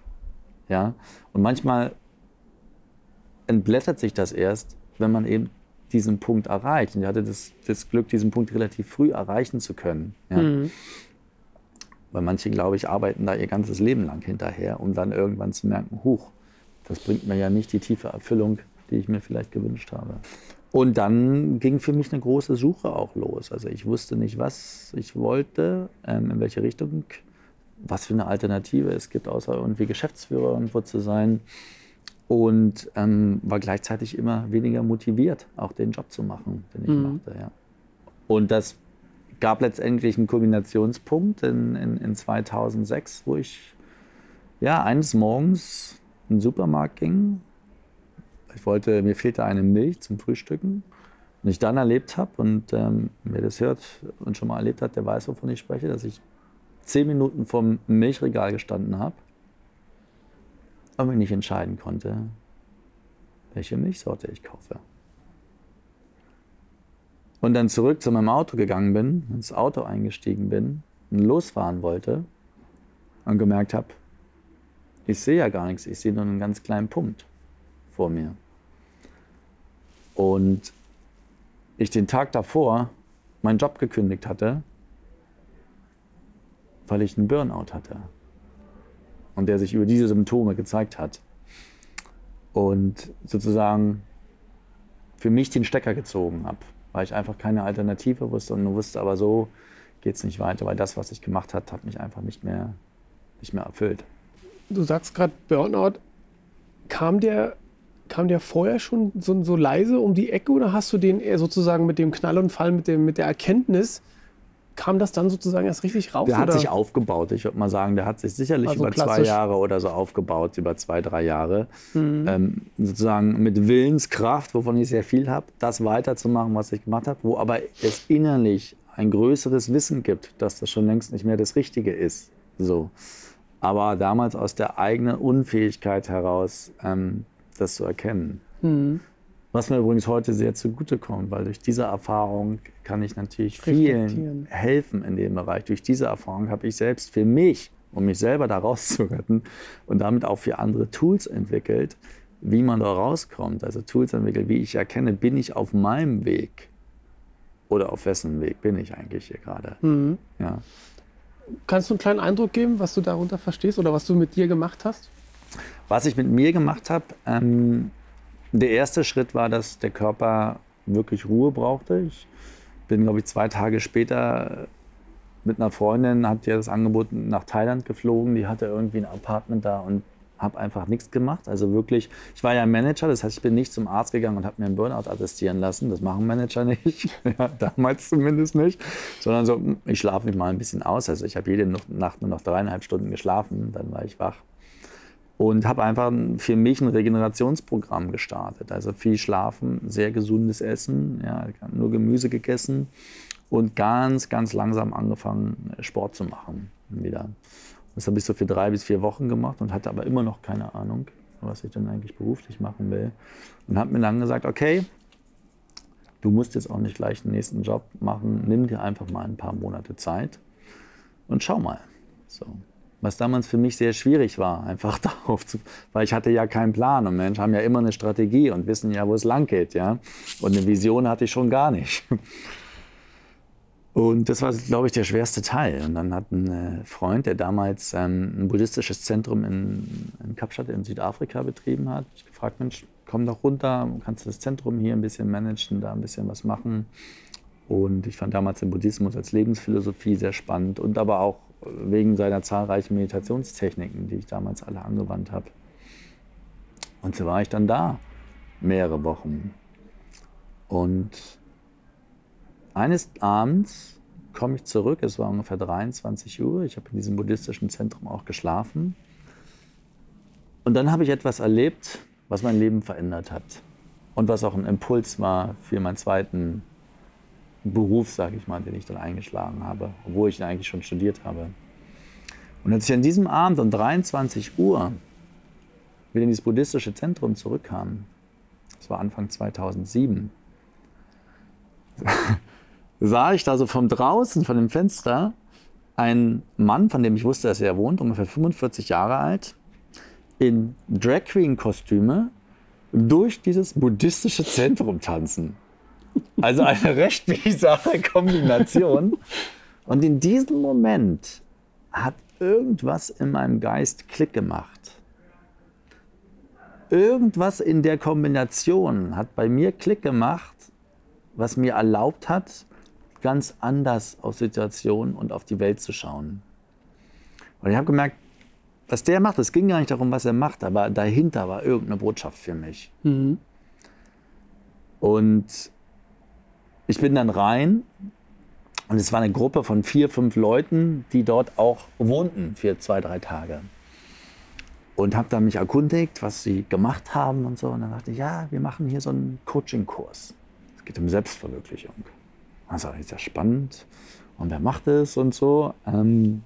Ja? Und manchmal entblättert sich das erst, wenn man eben diesen Punkt erreicht. Und ich hatte das, das Glück, diesen Punkt relativ früh erreichen zu können. Ja? Mhm. Weil manche, glaube ich, arbeiten da ihr ganzes Leben lang hinterher, um dann irgendwann zu merken, huch, das bringt mir ja nicht die tiefe Erfüllung, die ich mir vielleicht gewünscht habe. Und dann ging für mich eine große Suche auch los. Also ich wusste nicht, was ich wollte, ähm, in welche Richtung, was für eine Alternative es gibt, außer irgendwie Geschäftsführer irgendwo zu sein. Und ähm, war gleichzeitig immer weniger motiviert, auch den Job zu machen, den ich mhm. machte. Ja. Und das gab letztendlich einen Kombinationspunkt in, in, in 2006, wo ich ja, eines Morgens in den Supermarkt ging. Ich wollte, mir fehlte eine Milch zum Frühstücken. Und ich dann erlebt habe, und ähm, wer das hört und schon mal erlebt hat, der weiß, wovon ich spreche, dass ich zehn Minuten vom Milchregal gestanden habe und mich nicht entscheiden konnte, welche Milchsorte ich kaufe und dann zurück zu meinem Auto gegangen bin, ins Auto eingestiegen bin und losfahren wollte und gemerkt habe, ich sehe ja gar nichts, ich sehe nur einen ganz kleinen Punkt vor mir. Und ich den Tag davor meinen Job gekündigt hatte, weil ich einen Burnout hatte und der sich über diese Symptome gezeigt hat. Und sozusagen für mich den Stecker gezogen habe weil ich einfach keine Alternative wusste und nur wusste, aber so geht es nicht weiter, weil das, was ich gemacht habe, hat mich einfach nicht mehr, nicht mehr erfüllt. Du sagst gerade Burnout. Kam der, kam der vorher schon so, so leise um die Ecke oder hast du den eher sozusagen mit dem Knall und Fall, mit, dem, mit der Erkenntnis, kam das dann sozusagen erst richtig raus? Der hat sich aufgebaut. Ich würde mal sagen, der hat sich sicherlich also über klassisch. zwei Jahre oder so aufgebaut, über zwei, drei Jahre. Mhm. Ähm, sozusagen mit Willenskraft, wovon ich sehr viel habe, das weiterzumachen, was ich gemacht habe, wo aber es innerlich ein größeres Wissen gibt, dass das schon längst nicht mehr das Richtige ist. So. Aber damals aus der eigenen Unfähigkeit heraus, ähm, das zu erkennen. Mhm. Was mir übrigens heute sehr zugutekommt, weil durch diese Erfahrung kann ich natürlich vielen helfen in dem Bereich. Durch diese Erfahrung habe ich selbst für mich, um mich selber da rauszuretten und damit auch für andere Tools entwickelt, wie man da rauskommt. Also Tools entwickelt, wie ich erkenne, bin ich auf meinem Weg oder auf wessen Weg bin ich eigentlich hier gerade. Mhm. Ja. Kannst du einen kleinen Eindruck geben, was du darunter verstehst oder was du mit dir gemacht hast? Was ich mit mir gemacht habe, ähm, der erste Schritt war, dass der Körper wirklich Ruhe brauchte. Ich bin, glaube ich, zwei Tage später mit einer Freundin, hat ja das Angebot nach Thailand geflogen. Die hatte irgendwie ein Apartment da und habe einfach nichts gemacht. Also wirklich, ich war ja Manager, das heißt, ich bin nicht zum Arzt gegangen und habe mir einen Burnout attestieren lassen. Das machen Manager nicht, ja, damals zumindest nicht, sondern so, ich schlafe mich mal ein bisschen aus. Also ich habe jede Nacht nur noch dreieinhalb Stunden geschlafen, dann war ich wach und habe einfach für mich ein Regenerationsprogramm gestartet. Also viel Schlafen, sehr gesundes Essen, ja, nur Gemüse gegessen und ganz, ganz langsam angefangen, Sport zu machen wieder. Das habe ich so für drei bis vier Wochen gemacht und hatte aber immer noch keine Ahnung, was ich dann eigentlich beruflich machen will. Und habe mir dann gesagt, okay, du musst jetzt auch nicht gleich den nächsten Job machen, nimm dir einfach mal ein paar Monate Zeit und schau mal. So was damals für mich sehr schwierig war, einfach darauf zu, weil ich hatte ja keinen Plan und Menschen haben ja immer eine Strategie und wissen ja, wo es lang geht, ja. Und eine Vision hatte ich schon gar nicht. Und das war, glaube ich, der schwerste Teil. Und dann hat ein äh, Freund, der damals ähm, ein buddhistisches Zentrum in, in Kapstadt in Südafrika betrieben hat, gefragt, Mensch, komm doch runter, kannst du das Zentrum hier ein bisschen managen, da ein bisschen was machen. Und ich fand damals den Buddhismus als Lebensphilosophie sehr spannend und aber auch wegen seiner zahlreichen Meditationstechniken, die ich damals alle angewandt habe. Und so war ich dann da, mehrere Wochen. Und eines Abends komme ich zurück, es war ungefähr 23 Uhr, ich habe in diesem buddhistischen Zentrum auch geschlafen. Und dann habe ich etwas erlebt, was mein Leben verändert hat. Und was auch ein Impuls war für meinen zweiten Beruf, sage ich mal, den ich dann eingeschlagen habe, obwohl ich eigentlich schon studiert habe. Und als ich an diesem Abend um 23 Uhr wieder in dieses buddhistische Zentrum zurückkam, das war Anfang 2007, sah ich da so von draußen, von dem Fenster, einen Mann, von dem ich wusste, dass er wohnt, ungefähr 45 Jahre alt, in Drag Queen Kostüme durch dieses buddhistische Zentrum tanzen. Also eine recht bizarre Kombination. Und in diesem Moment hat irgendwas in meinem Geist Klick gemacht. Irgendwas in der Kombination hat bei mir Klick gemacht, was mir erlaubt hat, ganz anders auf Situationen und auf die Welt zu schauen. Und ich habe gemerkt, was der macht, es ging gar nicht darum, was er macht, aber dahinter war irgendeine Botschaft für mich. Mhm. Und ich bin dann rein und es war eine Gruppe von vier, fünf Leuten, die dort auch wohnten für zwei, drei Tage. Und habe dann mich erkundigt, was sie gemacht haben und so. Und dann dachte ich, ja, wir machen hier so einen Coaching-Kurs. Es geht um Selbstverwirklichung. Das war sehr spannend. Und wer macht es und so. Ähm,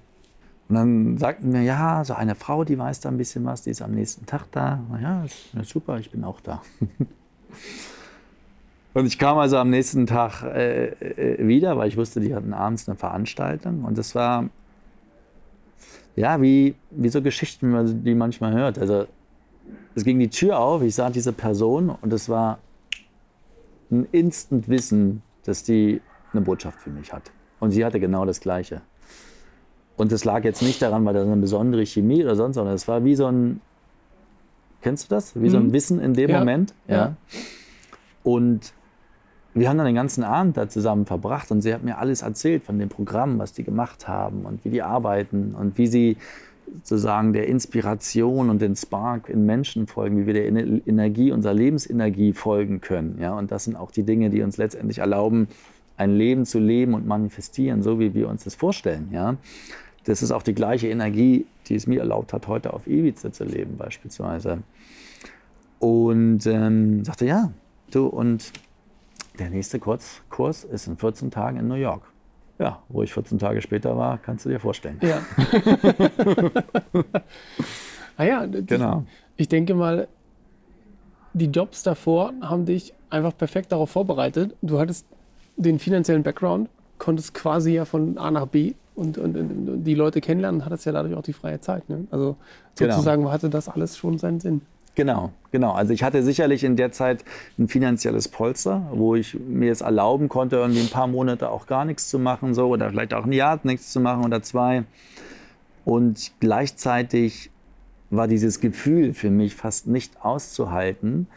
und dann sagten wir, ja, so eine Frau, die weiß da ein bisschen was, die ist am nächsten Tag da. Na ja, ist super, ich bin auch da. und ich kam also am nächsten Tag äh, äh, wieder, weil ich wusste, die hatten abends eine Veranstaltung. Und das war, ja, wie, wie so Geschichten, die man manchmal hört. Also es ging die Tür auf, ich sah diese Person und es war ein Instant-Wissen, dass die eine Botschaft für mich hat. Und sie hatte genau das Gleiche. Und das lag jetzt nicht daran, weil da eine besondere Chemie oder sonst, sondern es war wie so ein, kennst du das? Wie mhm. so ein mhm. Wissen in dem ja. Moment. Ja. ja. Und wir haben dann den ganzen Abend da zusammen verbracht und sie hat mir alles erzählt von dem Programm, was die gemacht haben und wie die arbeiten und wie sie sozusagen der Inspiration und den Spark in Menschen folgen, wie wir der Energie, unserer Lebensenergie folgen können. Ja? Und das sind auch die Dinge, die uns letztendlich erlauben, ein Leben zu leben und manifestieren, so wie wir uns das vorstellen. Ja? Das ist auch die gleiche Energie, die es mir erlaubt hat, heute auf Ibiza zu leben beispielsweise. Und ähm, sagte, ja, du, und der nächste Kurs, Kurs ist in 14 Tagen in New York. Ja, wo ich 14 Tage später war, kannst du dir vorstellen. Ja. ah ja, genau. Ich denke mal, die Jobs davor haben dich einfach perfekt darauf vorbereitet. Du hattest den finanziellen Background, konntest quasi ja von A nach B und, und, und die Leute kennenlernen, hat es ja dadurch auch die freie Zeit. Ne? Also genau. sozusagen genau. hatte das alles schon seinen Sinn. Genau, genau. Also ich hatte sicherlich in der Zeit ein finanzielles Polster, wo ich mir es erlauben konnte, irgendwie ein paar Monate auch gar nichts zu machen, so oder vielleicht auch ein Jahr nichts zu machen oder zwei. Und gleichzeitig war dieses Gefühl für mich fast nicht auszuhalten,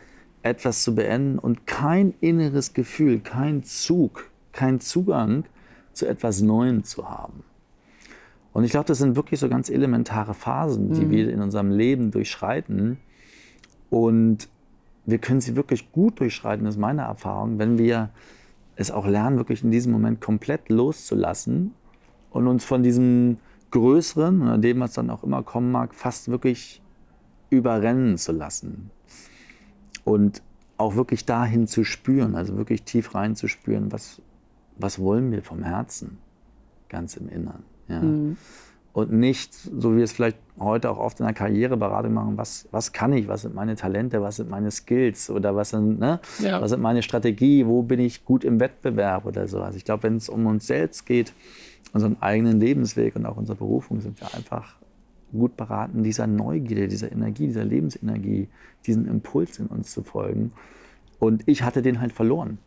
etwas zu beenden und kein inneres Gefühl, kein Zug, kein Zugang zu etwas Neuem zu haben. Und ich glaube, das sind wirklich so ganz elementare Phasen, die mhm. wir in unserem Leben durchschreiten. Und wir können sie wirklich gut durchschreiten, das ist meine Erfahrung, wenn wir es auch lernen, wirklich in diesem Moment komplett loszulassen und uns von diesem Größeren oder dem, was dann auch immer kommen mag, fast wirklich überrennen zu lassen. Und auch wirklich dahin zu spüren, also wirklich tief rein zu spüren, was, was wollen wir vom Herzen, ganz im Inneren. Ja. Mhm. Und nicht, so wie wir es vielleicht heute auch oft in der Karriereberatung machen, was, was kann ich, was sind meine Talente, was sind meine Skills oder was sind, ne, ja. was sind meine Strategie, wo bin ich gut im Wettbewerb oder so. Also ich glaube, wenn es um uns selbst geht, unseren eigenen Lebensweg und auch unsere Berufung, sind wir einfach gut beraten, dieser Neugierde, dieser Energie, dieser Lebensenergie, diesen Impuls in uns zu folgen. Und ich hatte den halt verloren.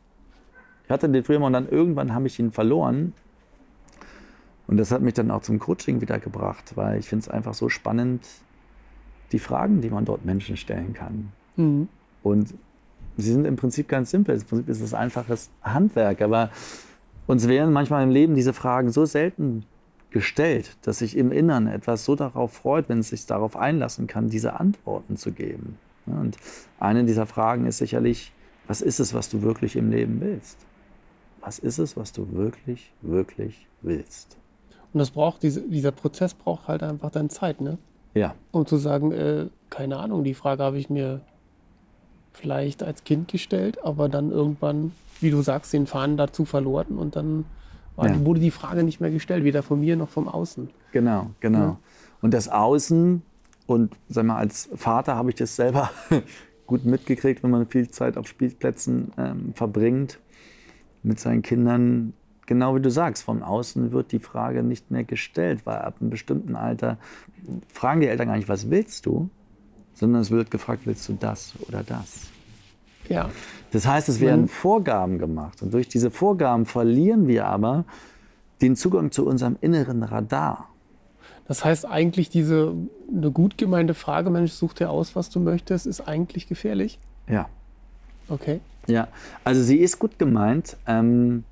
Ich hatte den früher mal und dann irgendwann habe ich ihn verloren und das hat mich dann auch zum Coaching wieder gebracht, weil ich finde es einfach so spannend, die Fragen, die man dort Menschen stellen kann. Mhm. Und sie sind im Prinzip ganz simpel. Im Prinzip ist es einfaches Handwerk, aber uns werden manchmal im Leben diese Fragen so selten gestellt, dass sich im Innern etwas so darauf freut, wenn es sich darauf einlassen kann, diese Antworten zu geben. Und eine dieser Fragen ist sicherlich, was ist es, was du wirklich im Leben willst? was ist es, was du wirklich, wirklich willst? Und das braucht, diese, dieser Prozess braucht halt einfach dann Zeit, ne? Ja. Um zu sagen, äh, keine Ahnung, die Frage habe ich mir vielleicht als Kind gestellt, aber dann irgendwann, wie du sagst, den Faden dazu verloren und dann war, Ja. wurde die Frage nicht mehr gestellt, weder von mir noch vom Außen. Genau, genau. Ja. Und das Außen, und sag mal, als Vater habe ich das selber gut mitgekriegt, wenn man viel Zeit auf Spielplätzen ähm, verbringt mit seinen Kindern. Genau wie du sagst, von außen wird die Frage nicht mehr gestellt, weil ab einem bestimmten Alter fragen die Eltern gar nicht, was willst du, sondern es wird gefragt, willst du das oder das? Ja, Das heißt, es werden Vorgaben gemacht. Und durch diese Vorgaben verlieren wir aber den Zugang zu unserem inneren Radar. das heißt eigentlich diese eine gut gemeinte Frage, Mensch, such dir aus, was du möchtest, ist eigentlich gefährlich. Ja. Okay. Ja, also sie ist gut gemeint. Ähm,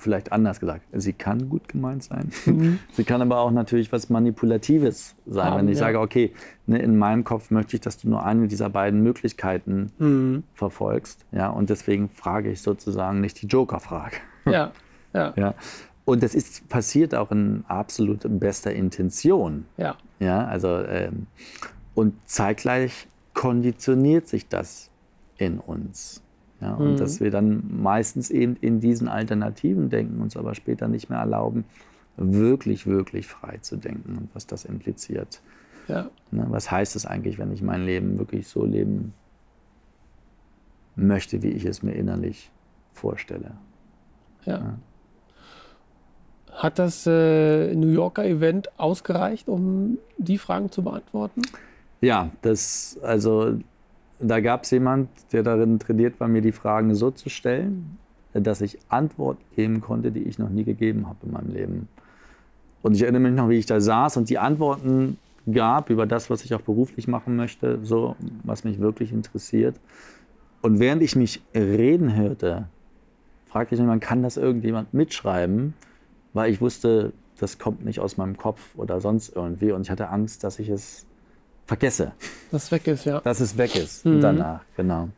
vielleicht anders gesagt, sie kann gut gemeint sein. sie kann aber auch natürlich was Manipulatives sein. Haben, Wenn ich ja. sage, okay, ne, in meinem Kopf möchte ich, dass du nur eine dieser beiden Möglichkeiten Mhm. verfolgst. Ja, und deswegen frage ich sozusagen nicht die Joker-Frage. Ja, ja, Ja. Und das ist passiert auch in absolut bester Intention. ja. Ja, also ähm, und zeitgleich konditioniert sich das in uns. Ja, und Mhm. dass wir dann meistens eben in diesen Alternativen denken, uns aber später nicht mehr erlauben, wirklich, wirklich frei zu denken und was das impliziert. ja. Ne? Was heißt es eigentlich, wenn ich mein Leben wirklich so leben möchte, wie ich es mir innerlich vorstelle? Ja. Hat das äh, New Yorker Event ausgereicht, um die Fragen zu beantworten? Ja, das, also da gab es jemand, der darin trainiert war, mir die Fragen so zu stellen, dass ich Antworten geben konnte, die ich noch nie gegeben habe in meinem Leben. Und ich erinnere mich noch, wie ich da saß und die Antworten gab über das, was ich auch beruflich machen möchte, so was mich wirklich interessiert. Und während ich mich reden hörte, fragte ich mich, man kann das irgendjemand mitschreiben, weil ich wusste, das kommt nicht aus meinem Kopf oder sonst irgendwie. Und ich hatte Angst, dass ich es vergesse, Das weg ist, ja. dass es weg ist Mhm. danach, genau.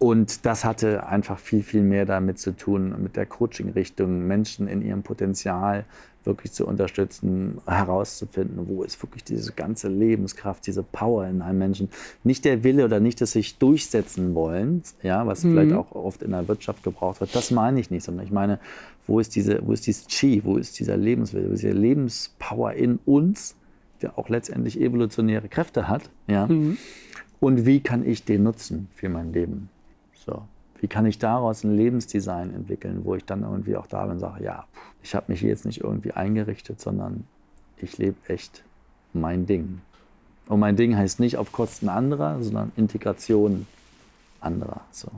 Und das hatte einfach viel, viel mehr damit zu tun, mit der Coaching-Richtung, Menschen in ihrem Potenzial wirklich zu unterstützen, herauszufinden, wo ist wirklich diese ganze Lebenskraft, diese Power in einem Menschen. Nicht der Wille oder nicht das sich durchsetzen wollen, ja, was vielleicht auch oft in der Wirtschaft gebraucht wird, das meine ich nicht, sondern ich meine, wo ist, diese, wo ist dieses Chi, wo ist dieser Lebenswille, wo ist diese Lebenspower in uns, der auch letztendlich evolutionäre Kräfte hat, ja, Mhm. und wie kann ich den nutzen für mein Leben? So. Wie kann ich daraus ein Lebensdesign entwickeln, wo ich dann irgendwie auch da bin und sage, ja, ich habe mich hier jetzt nicht irgendwie eingerichtet, sondern ich lebe echt mein Ding. Und mein Ding heißt nicht auf Kosten anderer, sondern Integration anderer. So.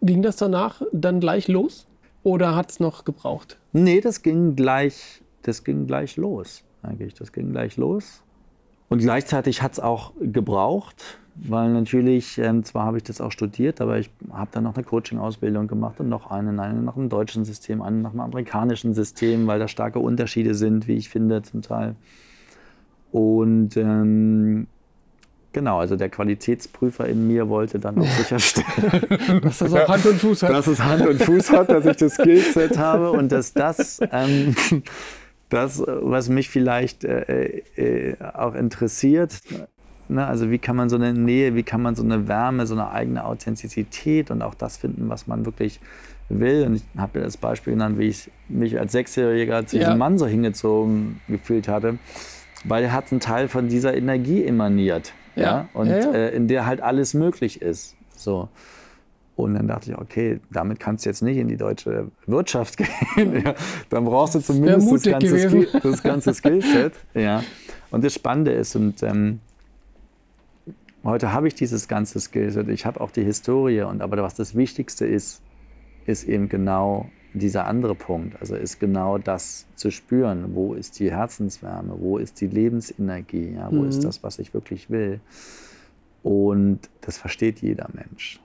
Ging das danach dann gleich los oder hat es noch gebraucht? Nee, das ging gleich, das ging gleich los, eigentlich. Das ging gleich los. Und gleichzeitig hat es auch gebraucht, weil natürlich, ähm, zwar habe ich das auch studiert, aber ich habe dann noch eine Coaching-Ausbildung gemacht und noch eine, eine nach dem deutschen System, eine nach dem amerikanischen System, weil da starke Unterschiede sind, wie ich finde, zum Teil. Und ähm, genau, also der Qualitätsprüfer in mir wollte dann auch sicherstellen, Dass das auch Hand und Fuß hat. dass es Hand und Fuß hat, dass ich das Skillset habe und dass das, ähm, das was mich vielleicht äh, äh, auch interessiert, ne, also wie kann man so eine Nähe, wie kann man so eine Wärme, so eine eigene Authentizität und auch das finden, was man wirklich will. Und ich habe ja das Beispiel genannt, wie ich mich als Sechsjähriger zu Ja. diesem Mann so hingezogen gefühlt hatte, weil er hat einen Teil von dieser Energie emaniert. Ja, Ja. und. Äh, in der halt alles möglich ist. So. Und dann dachte ich, okay, damit kannst du jetzt nicht in die deutsche Wirtschaft gehen. ja, dann brauchst du zumindest das ganze. Skill, das ganze Skillset. Ja. Und das Spannende ist, und ähm, heute habe ich dieses ganze Skillset, ich habe auch die Historie, und aber was das Wichtigste ist, ist eben genau dieser andere Punkt. Also ist genau das zu spüren. Wo ist die Herzenswärme? Wo ist die Lebensenergie? Ja, wo Mhm. ist das, was ich wirklich will? Und das versteht jeder Mensch.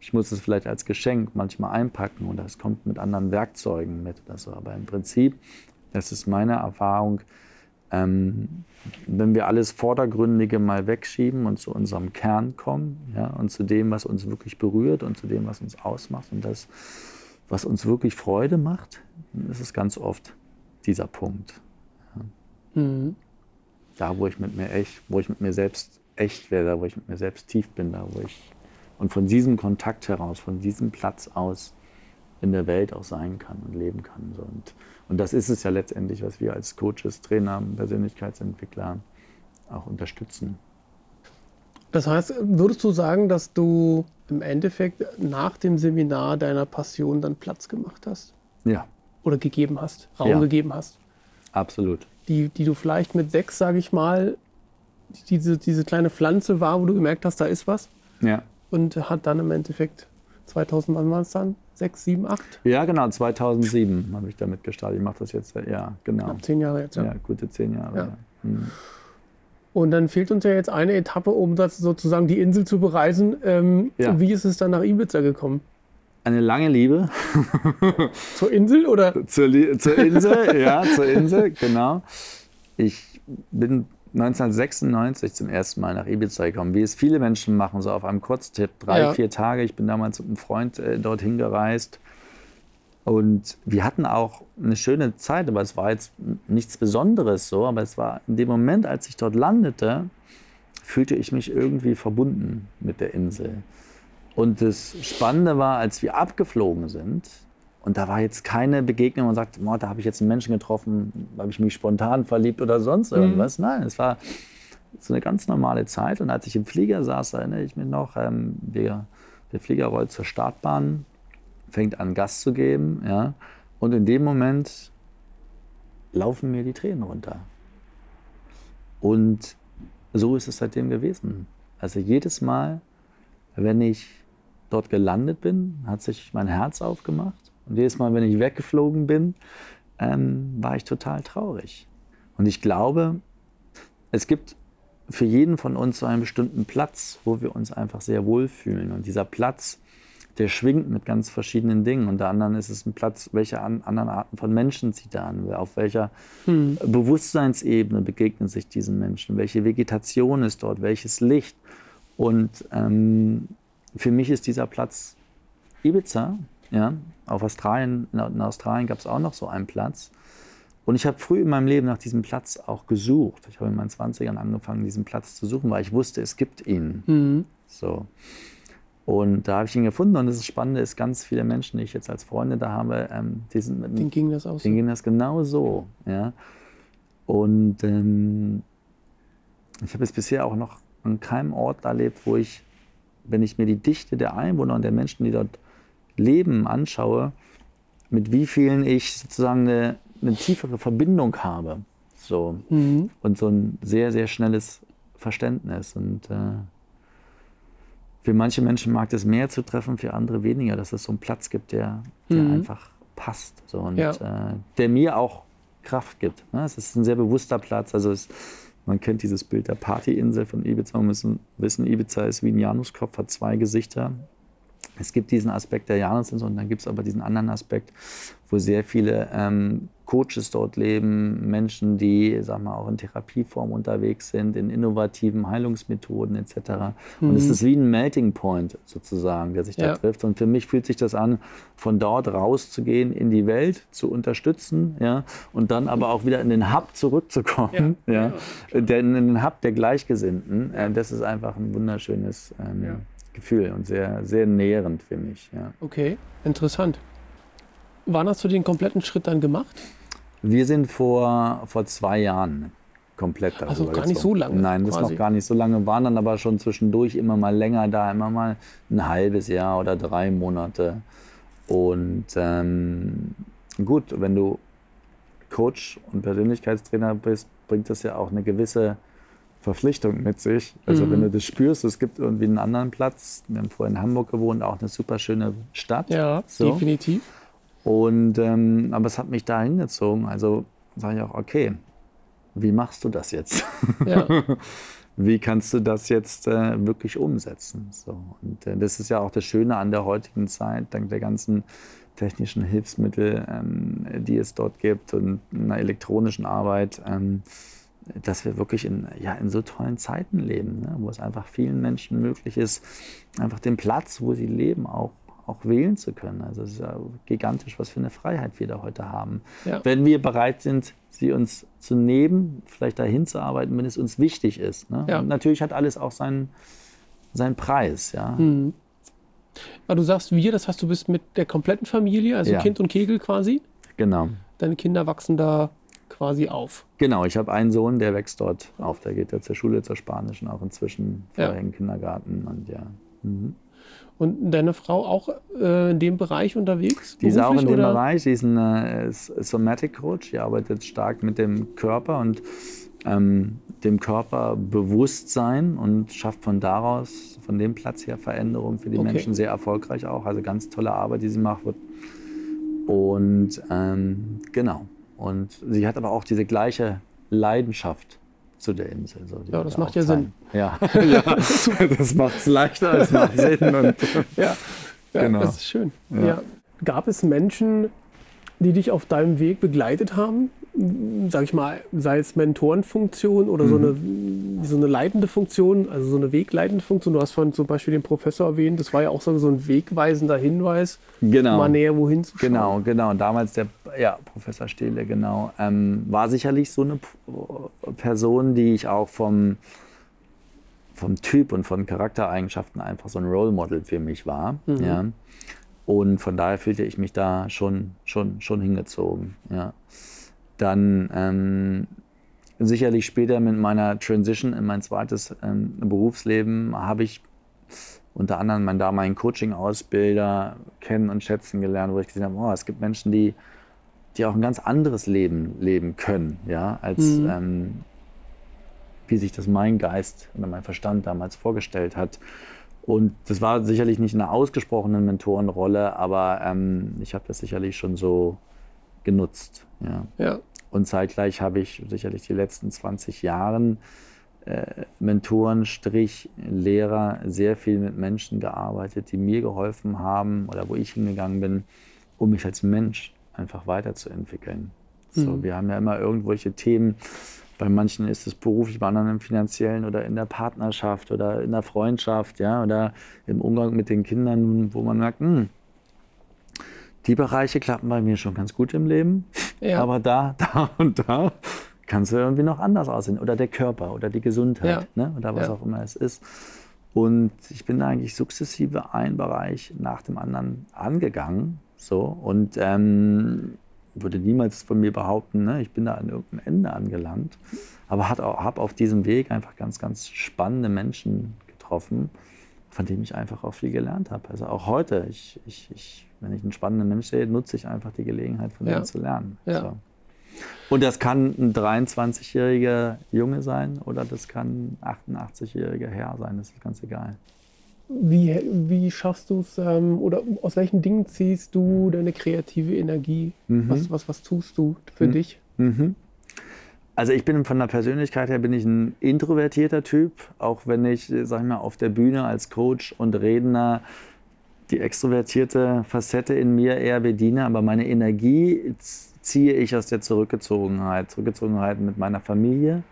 Ich muss es vielleicht als Geschenk manchmal einpacken oder es kommt mit anderen Werkzeugen mit oder so. Aber im Prinzip, das ist meine Erfahrung, ähm, wenn wir alles Vordergründige mal wegschieben und zu unserem Kern kommen ja, und zu dem, was uns wirklich berührt und zu dem, was uns ausmacht und das was uns wirklich Freude macht, ist es ganz oft dieser Punkt. Ja. Mhm. Da, wo ich mit mir echt, wo ich mit mir selbst echt werde, wo ich mit mir selbst tief bin, da, wo ich und von diesem Kontakt heraus, von diesem Platz aus in der Welt auch sein kann und leben kann. Und, und das ist es ja letztendlich, was wir als Coaches, Trainer, Persönlichkeitsentwickler auch unterstützen. Das heißt, würdest du sagen, dass du im Endeffekt nach dem Seminar deiner Passion dann Platz gemacht hast? Ja. Oder gegeben hast, Raum ja. gegeben hast? Absolut. Die, die du vielleicht mit sechs, sage ich mal, diese, diese kleine Pflanze war, wo du gemerkt hast, da ist was. Ja. Und hat dann im Endeffekt 2000, wann war es dann? Sechs, sieben, acht? Ja, genau, 2007 habe ich damit gestartet. Ich mache das jetzt, ja, genau. Knapp zehn Jahre jetzt, ja. Ja, gute zehn Jahre. Ja. Ja. Hm. Und dann fehlt uns ja jetzt eine Etappe, um das sozusagen die Insel zu bereisen. Ähm. Wie ist es dann nach Ibiza gekommen? Eine lange Liebe. zur Insel oder? Zur, zur Insel, ja, zur Insel, genau. Ich bin 1996 zum ersten Mal nach Ibiza gekommen, wie es viele Menschen machen, so auf einem Kurztipp, drei, ja. vier Tage. Ich bin damals mit einem Freund äh, dorthin gereist und wir hatten auch eine schöne Zeit, aber es war jetzt nichts Besonderes so. Aber es war in dem Moment, als ich dort landete, fühlte ich mich irgendwie verbunden mit der Insel. Und das Spannende war, als wir abgeflogen sind, und da war jetzt keine Begegnung, wo man sagt, oh, da habe ich jetzt einen Menschen getroffen, habe ich mich spontan verliebt oder sonst mhm. irgendwas. Mhm. Nein, es war so eine ganz normale Zeit. Und als ich im Flieger saß, erinnere ich mich noch, ähm, wir, der Flieger rollt zur Startbahn fängt an, Gas zu geben. Ja? Und in dem Moment laufen mir die Tränen runter. Und so ist es seitdem gewesen. Also jedes Mal, wenn ich dort gelandet bin, hat sich mein Herz aufgemacht. Und jedes Mal, wenn ich weggeflogen bin, ähm, war ich total traurig. Und ich glaube, es gibt für jeden von uns so einen bestimmten Platz, wo wir uns einfach sehr wohlfühlen. Und dieser Platz der schwingt mit ganz verschiedenen Dingen. Unter anderem ist es ein Platz, welche an, anderen Arten von Menschen zieht er an, auf welcher hm. Bewusstseinsebene begegnen sich diesen Menschen, welche Vegetation ist dort, welches Licht. Und ähm, für mich ist dieser Platz Ibiza. Ja? Auf Australien, in Australien gab es auch noch so einen Platz. Und ich habe früh in meinem Leben nach diesem Platz auch gesucht. Ich habe in meinen 20ern angefangen, diesen Platz zu suchen, weil ich wusste, es gibt ihn. Mhm. So. Und da habe ich ihn gefunden und das Spannende ist, ganz viele Menschen, die ich jetzt als Freunde da habe, ähm, die sind mit, denen ging das auch so. ging das genau so. Ja. Und ähm, ich habe es bisher auch noch an keinem Ort erlebt, wo ich, wenn ich mir die Dichte der Einwohner und der Menschen, die dort leben, anschaue, mit wie vielen ich sozusagen eine, eine tiefere Verbindung habe. So. Mhm. Und so ein sehr, sehr schnelles Verständnis. Und äh, für manche Menschen mag es mehr zu treffen, für andere weniger, dass es so einen Platz gibt, der, der mhm. einfach passt. So, und ja. äh, der mir auch Kraft gibt. Ne? Es ist ein sehr bewusster Platz. Also es, man kennt dieses Bild der Partyinsel von Ibiza. Man muss wissen, Ibiza ist wie ein Januskopf, hat zwei Gesichter. Es gibt diesen Aspekt der Janusinsel und dann gibt es aber diesen anderen Aspekt, wo sehr viele ähm, Coaches dort leben, Menschen, die sag mal, auch in Therapieform unterwegs sind, in innovativen Heilungsmethoden etc. Mhm. Und es mhm. ist wie ein Melting Point sozusagen, der sich da ja. trifft. Und für mich fühlt sich das an, von dort rauszugehen in die Welt, zu unterstützen, ja, und dann aber auch wieder in den Hub zurückzukommen, ja, ja. ja. Den, in den Hub der Gleichgesinnten. Äh, das ist einfach ein wunderschönes ähm, Gefühl und sehr, sehr nährend für mich. Ja. Okay, interessant. Wann hast du den kompletten Schritt dann gemacht? Wir sind vor, vor zwei Jahren komplett darüber Also gar nicht so lange? Nein, das quasi. noch gar nicht so lange. Waren dann aber schon zwischendurch immer mal länger da, immer mal ein halbes Jahr oder drei Monate. Und ähm, gut, wenn du Coach und Persönlichkeitstrainer bist, bringt das ja auch eine gewisse Verpflichtung mit sich. Also mhm. wenn du das spürst, es gibt irgendwie einen anderen Platz. Wir haben vorhin in Hamburg gewohnt, auch eine super schöne Stadt. Ja, so. definitiv. Und, ähm, aber es hat mich da hingezogen. Also sage ich auch, okay, wie machst du das jetzt? Ja. wie kannst du das jetzt äh, wirklich umsetzen? So. Und äh, das ist ja auch das Schöne an der heutigen Zeit, dank der ganzen technischen Hilfsmittel, ähm, die es dort gibt und einer elektronischen Arbeit, ähm, dass wir wirklich in, ja, in so tollen Zeiten leben, ne? wo es einfach vielen Menschen möglich ist, einfach den Platz, wo sie leben, auch auch wählen zu können. Also es ist ja gigantisch, was für eine Freiheit wir da heute haben. Ja. Wenn wir bereit sind, sie uns zu nehmen, vielleicht dahin zu arbeiten, wenn es uns wichtig ist. Ne? Ja. Und natürlich hat alles auch seinen, seinen Preis. Ja? Mhm. Aber du sagst wir, das heißt, du bist mit der kompletten Familie, also Ja. Kind und Kegel quasi. Genau. Deine Kinder wachsen da quasi auf. Genau, ich habe einen Sohn, der wächst dort auf. Der geht ja zur Schule, zur Spanischen, auch inzwischen Ja. vorher in den Kindergarten. Und ja. Mhm. Und deine Frau auch äh, in dem Bereich unterwegs? Die ist auch in dem oder? Bereich, sie ist ein äh, Somatic Coach, die arbeitet stark mit dem Körper und ähm, dem Körperbewusstsein und schafft von daraus, von dem Platz her Veränderungen für die Okay. Menschen sehr erfolgreich auch. Also ganz tolle Arbeit, die sie macht. Und ähm, genau. Und sie hat aber auch diese gleiche Leidenschaft zu der Insel. So, Ja, das da macht ja teilen. Ja, ja. das macht es leichter, es macht Sinn. Und Ja, ja Genau. das ist schön. Ja. Gab es Menschen, die dich auf deinem Weg begleitet haben? Sag ich mal, sei es Mentorenfunktion oder so, Mhm. eine, so eine leitende Funktion, also so eine wegleitende Funktion. Du hast vorhin zum Beispiel den Professor erwähnt, das war ja auch so, so ein wegweisender Hinweis, genau. mal näher wohin zu schauen. Genau, genau. Damals der ja, Professor Stehle, genau, ähm, war sicherlich so eine Person, die ich auch vom, vom Typ und von Charaktereigenschaften einfach so ein Role Model für mich war. Mhm. Ja. Und von daher fühlte ich mich da schon, schon, schon hingezogen. Ja. Dann ähm, sicherlich später mit meiner Transition in mein zweites ähm, Berufsleben habe ich unter anderem meinen damaligen Coaching-Ausbilder kennen und schätzen gelernt, wo ich gesehen habe, oh, es gibt Menschen, die, die auch ein ganz anderes Leben leben können, ja, als Mhm. ähm, wie sich das mein Geist oder mein Verstand damals vorgestellt hat. Und das war sicherlich nicht eine ausgesprochene Mentorenrolle, aber ähm, ich habe das sicherlich schon so genutzt. Ja. Ja, Und zeitgleich habe ich sicherlich die letzten 20 Jahren äh, Mentoren, Strich, Lehrer, sehr viel mit Menschen gearbeitet, die mir geholfen haben oder wo ich hingegangen bin, um mich als Mensch einfach weiterzuentwickeln. So, Mhm. wir haben ja immer irgendwelche Themen. Bei manchen ist es beruflich, bei anderen im finanziellen oder in der Partnerschaft oder in der Freundschaft, ja, oder im Umgang mit den Kindern, wo man merkt, hm, die Bereiche klappen bei mir schon ganz gut im Leben. ja. Aber da, da und da kann es irgendwie noch anders aussehen. Oder der Körper oder die Gesundheit ne? oder was Ja. auch immer es ist. Und ich bin da eigentlich sukzessive ein Bereich nach dem anderen angegangen. So, und ähm, würde niemals von mir behaupten, ne, ich bin da an irgendeinem Ende angelangt. Aber habe auf diesem Weg einfach ganz, ganz spannende Menschen getroffen, von denen ich einfach auch viel gelernt habe. Also auch heute, ich, ich, ich, wenn ich einen spannenden Mensch sehe, nutze ich einfach die Gelegenheit, von Ja. denen zu lernen. Ja. So. Und das kann ein 23-jähriger Junge sein oder das kann ein 88-jähriger Herr sein, das ist ganz egal. Wie, wie schaffst du es ähm, oder aus welchen Dingen ziehst du deine kreative Energie? Mhm. Was, was, was tust du für Mhm. dich? Mhm. Also ich bin von der Persönlichkeit her bin ich ein introvertierter Typ, auch wenn ich, sag ich mal, auf der Bühne als Coach und Redner die extrovertierte Facette in mir eher bediene, aber meine Energie ziehe ich aus der Zurückgezogenheit, Zurückgezogenheit mit meiner Familie,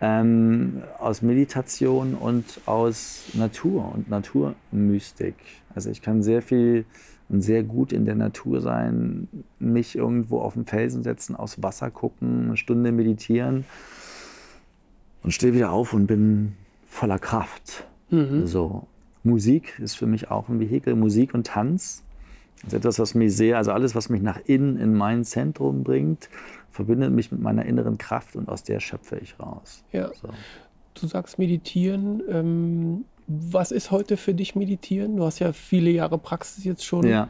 ähm, aus Meditation und aus Natur und Naturmystik. Also ich kann sehr viel und sehr gut in der Natur sein, mich irgendwo auf den Felsen setzen, aus Wasser gucken, eine Stunde meditieren und stehe wieder auf und bin voller Kraft. Mhm. So. Musik ist für mich auch ein Vehikel. Musik und Tanz ist etwas, was mich sehr, also alles, was mich nach innen in mein Zentrum bringt, verbindet mich mit meiner inneren Kraft und aus der schöpfe ich raus. Ja. So. Du sagst meditieren. Ähm, was ist heute für dich meditieren? Du hast ja viele Jahre Praxis jetzt schon. Ja.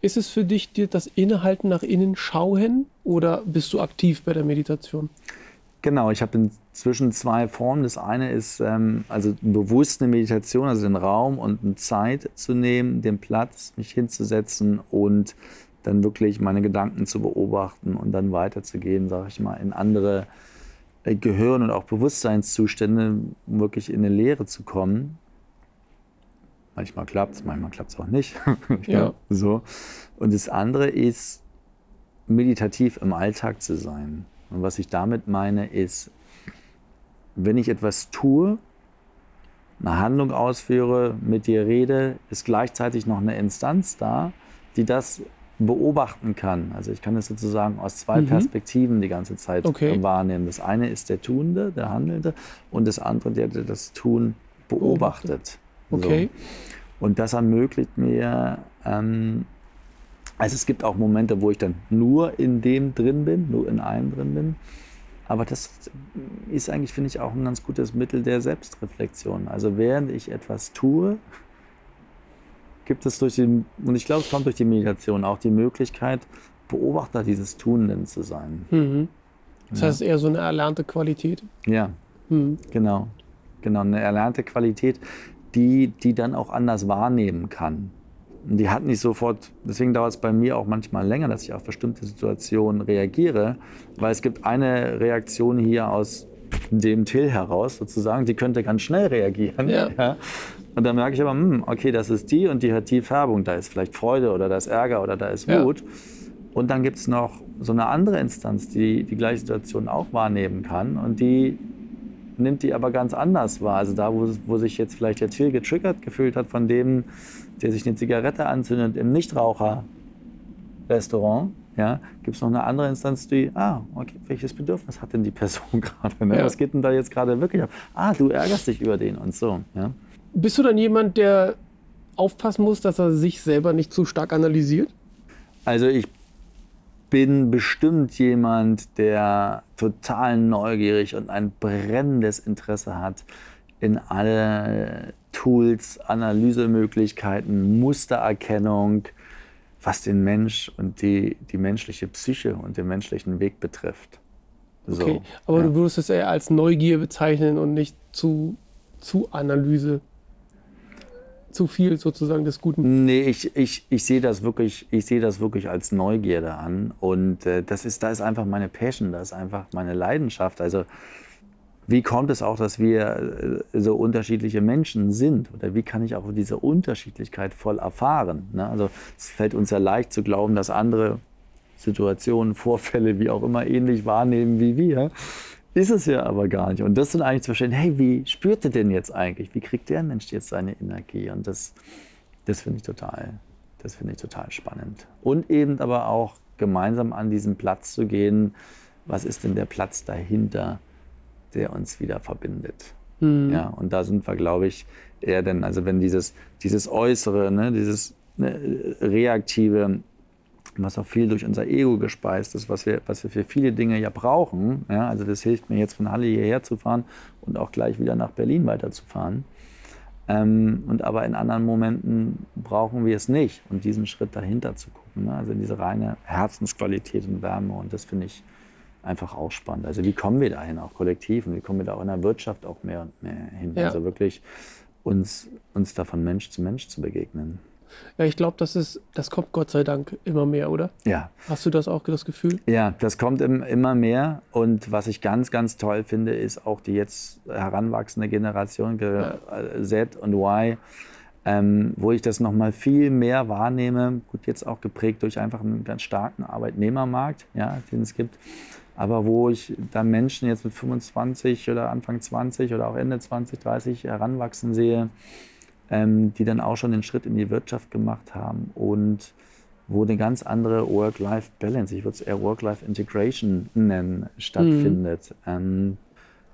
Ist es für dich dir das Innehalten nach innen schauen oder bist du aktiv bei der Meditation? Genau, ich habe inzwischen zwei Formen. Das eine ist ähm, also bewusst eine Meditation, also den Raum und eine Zeit zu nehmen, den Platz, mich hinzusetzen und dann wirklich meine Gedanken zu beobachten und dann weiterzugehen, sage ich mal, in andere äh, Gehirn- und auch Bewusstseinszustände, um wirklich in eine Lehre zu kommen. Manchmal klappt es, manchmal klappt es auch nicht. Ja. So. Und das andere ist, meditativ im Alltag zu sein. Und was ich damit meine, ist, wenn ich etwas tue, eine Handlung ausführe, mit dir rede, ist gleichzeitig noch eine Instanz da, die das beobachten kann. Also ich kann es sozusagen aus zwei mhm. Perspektiven die ganze Zeit okay. wahrnehmen. Das eine ist der Tuende, der Handelnde, und das andere, der, der das Tun beobachtet. Okay. So. Und das ermöglicht mir, ähm, also es gibt auch Momente, wo ich dann nur in dem drin bin, nur in einem drin bin. Aber das ist eigentlich, finde ich, auch ein ganz gutes Mittel der Selbstreflexion. Also während ich etwas tue, gibt es durch die, und ich glaube, es kommt durch die Meditation auch die Möglichkeit, Beobachter dieses Tunenden zu sein. Mhm. Das ja. heißt eher so eine erlernte Qualität. Ja, mhm. genau. Genau, eine erlernte Qualität, die, die dann auch anders wahrnehmen kann. Und die hat nicht sofort, deswegen dauert es bei mir auch manchmal länger, dass ich auf bestimmte Situationen reagiere, weil es gibt eine Reaktion hier aus dem Till heraus sozusagen, die könnte ganz schnell reagieren. Ja. Ja. Und dann merke ich aber, hm, okay, das ist die und die hat die Färbung. Da ist vielleicht Freude oder da ist Ärger oder da ist Wut. Ja. Und dann gibt es noch so eine andere Instanz, die die gleiche Situation auch wahrnehmen kann und die nimmt die aber ganz anders wahr. Also da, wo, wo sich jetzt vielleicht der Till getriggert gefühlt hat von dem, der sich eine Zigarette anzündet im Nichtraucher-Restaurant, ja, gibt es noch eine andere Instanz, die, ah, okay, welches Bedürfnis hat denn die Person gerade? Ne? Ja. Was geht denn da jetzt gerade wirklich ab? Ah, du ärgerst dich über den und so. Ja. Bist du dann jemand, der aufpassen muss, dass er sich selber nicht zu stark analysiert? Also ich bin bestimmt jemand, der total neugierig und ein brennendes Interesse hat in alle Tools, Analysemöglichkeiten, Mustererkennung, was den Mensch und die, die menschliche Psyche und den menschlichen Weg betrifft. So, okay, aber ja. du würdest es eher als Neugier bezeichnen und nicht zu, zu Analyse zu viel sozusagen des Guten? Nee, ich, ich, ich sehe das, wirklich, das wirklich als Neugierde an. Und äh, das ist, da ist einfach meine Passion, das ist einfach meine Leidenschaft. Also wie kommt es auch, dass wir äh, so unterschiedliche Menschen sind? Oder wie kann ich auch diese Unterschiedlichkeit voll erfahren? Ne? Also es fällt uns ja leicht zu glauben, dass andere Situationen, Vorfälle, wie auch immer, ähnlich wahrnehmen wie wir. Ist es ja aber gar nicht. Und das sind eigentlich zu verstehen, hey, wie spürt er denn jetzt eigentlich? Wie kriegt der Mensch jetzt seine Energie? Und das, das finde ich total, das finde ich total spannend. Und eben aber auch gemeinsam an diesen Platz zu gehen. Was ist denn der Platz dahinter, der uns wieder verbindet? Mhm. Ja, und da sind wir, glaube ich, eher denn, also wenn dieses, dieses Äußere, ne, dieses ne, reaktive, was auch viel durch unser Ego gespeist ist, was wir, was wir für viele Dinge ja brauchen. Ja, also das hilft mir jetzt von Halle hierher zu fahren und auch gleich wieder nach Berlin weiterzufahren. Ähm, und aber in anderen Momenten brauchen wir es nicht und diesen Schritt dahinter zu gucken. Ne? Also diese reine Herzensqualität und Wärme und das finde ich einfach auch spannend. Also wie kommen wir dahin, auch kollektiv und wie kommen wir da auch in der Wirtschaft auch mehr und mehr hin? Ja. Also wirklich uns, uns da von Mensch zu Mensch zu begegnen. Ja, ich glaube, das ist, das kommt Gott sei Dank immer mehr, oder? Ja. Hast du das auch das Gefühl? Ja, das kommt immer mehr. Und was ich ganz, ganz toll finde, ist auch die jetzt heranwachsende Generation ja. Z und Y, ähm, wo ich das nochmal viel mehr wahrnehme. Gut, jetzt auch geprägt durch einfach einen ganz starken Arbeitnehmermarkt, ja, den es gibt. Aber wo ich da Menschen jetzt mit 25 oder Anfang 20 oder auch Ende 20, 30 heranwachsen sehe, ähm, die dann auch schon den Schritt in die Wirtschaft gemacht haben und wo eine ganz andere Work-Life-Balance, ich würde es eher Work-Life-Integration nennen, stattfindet, mhm. ähm,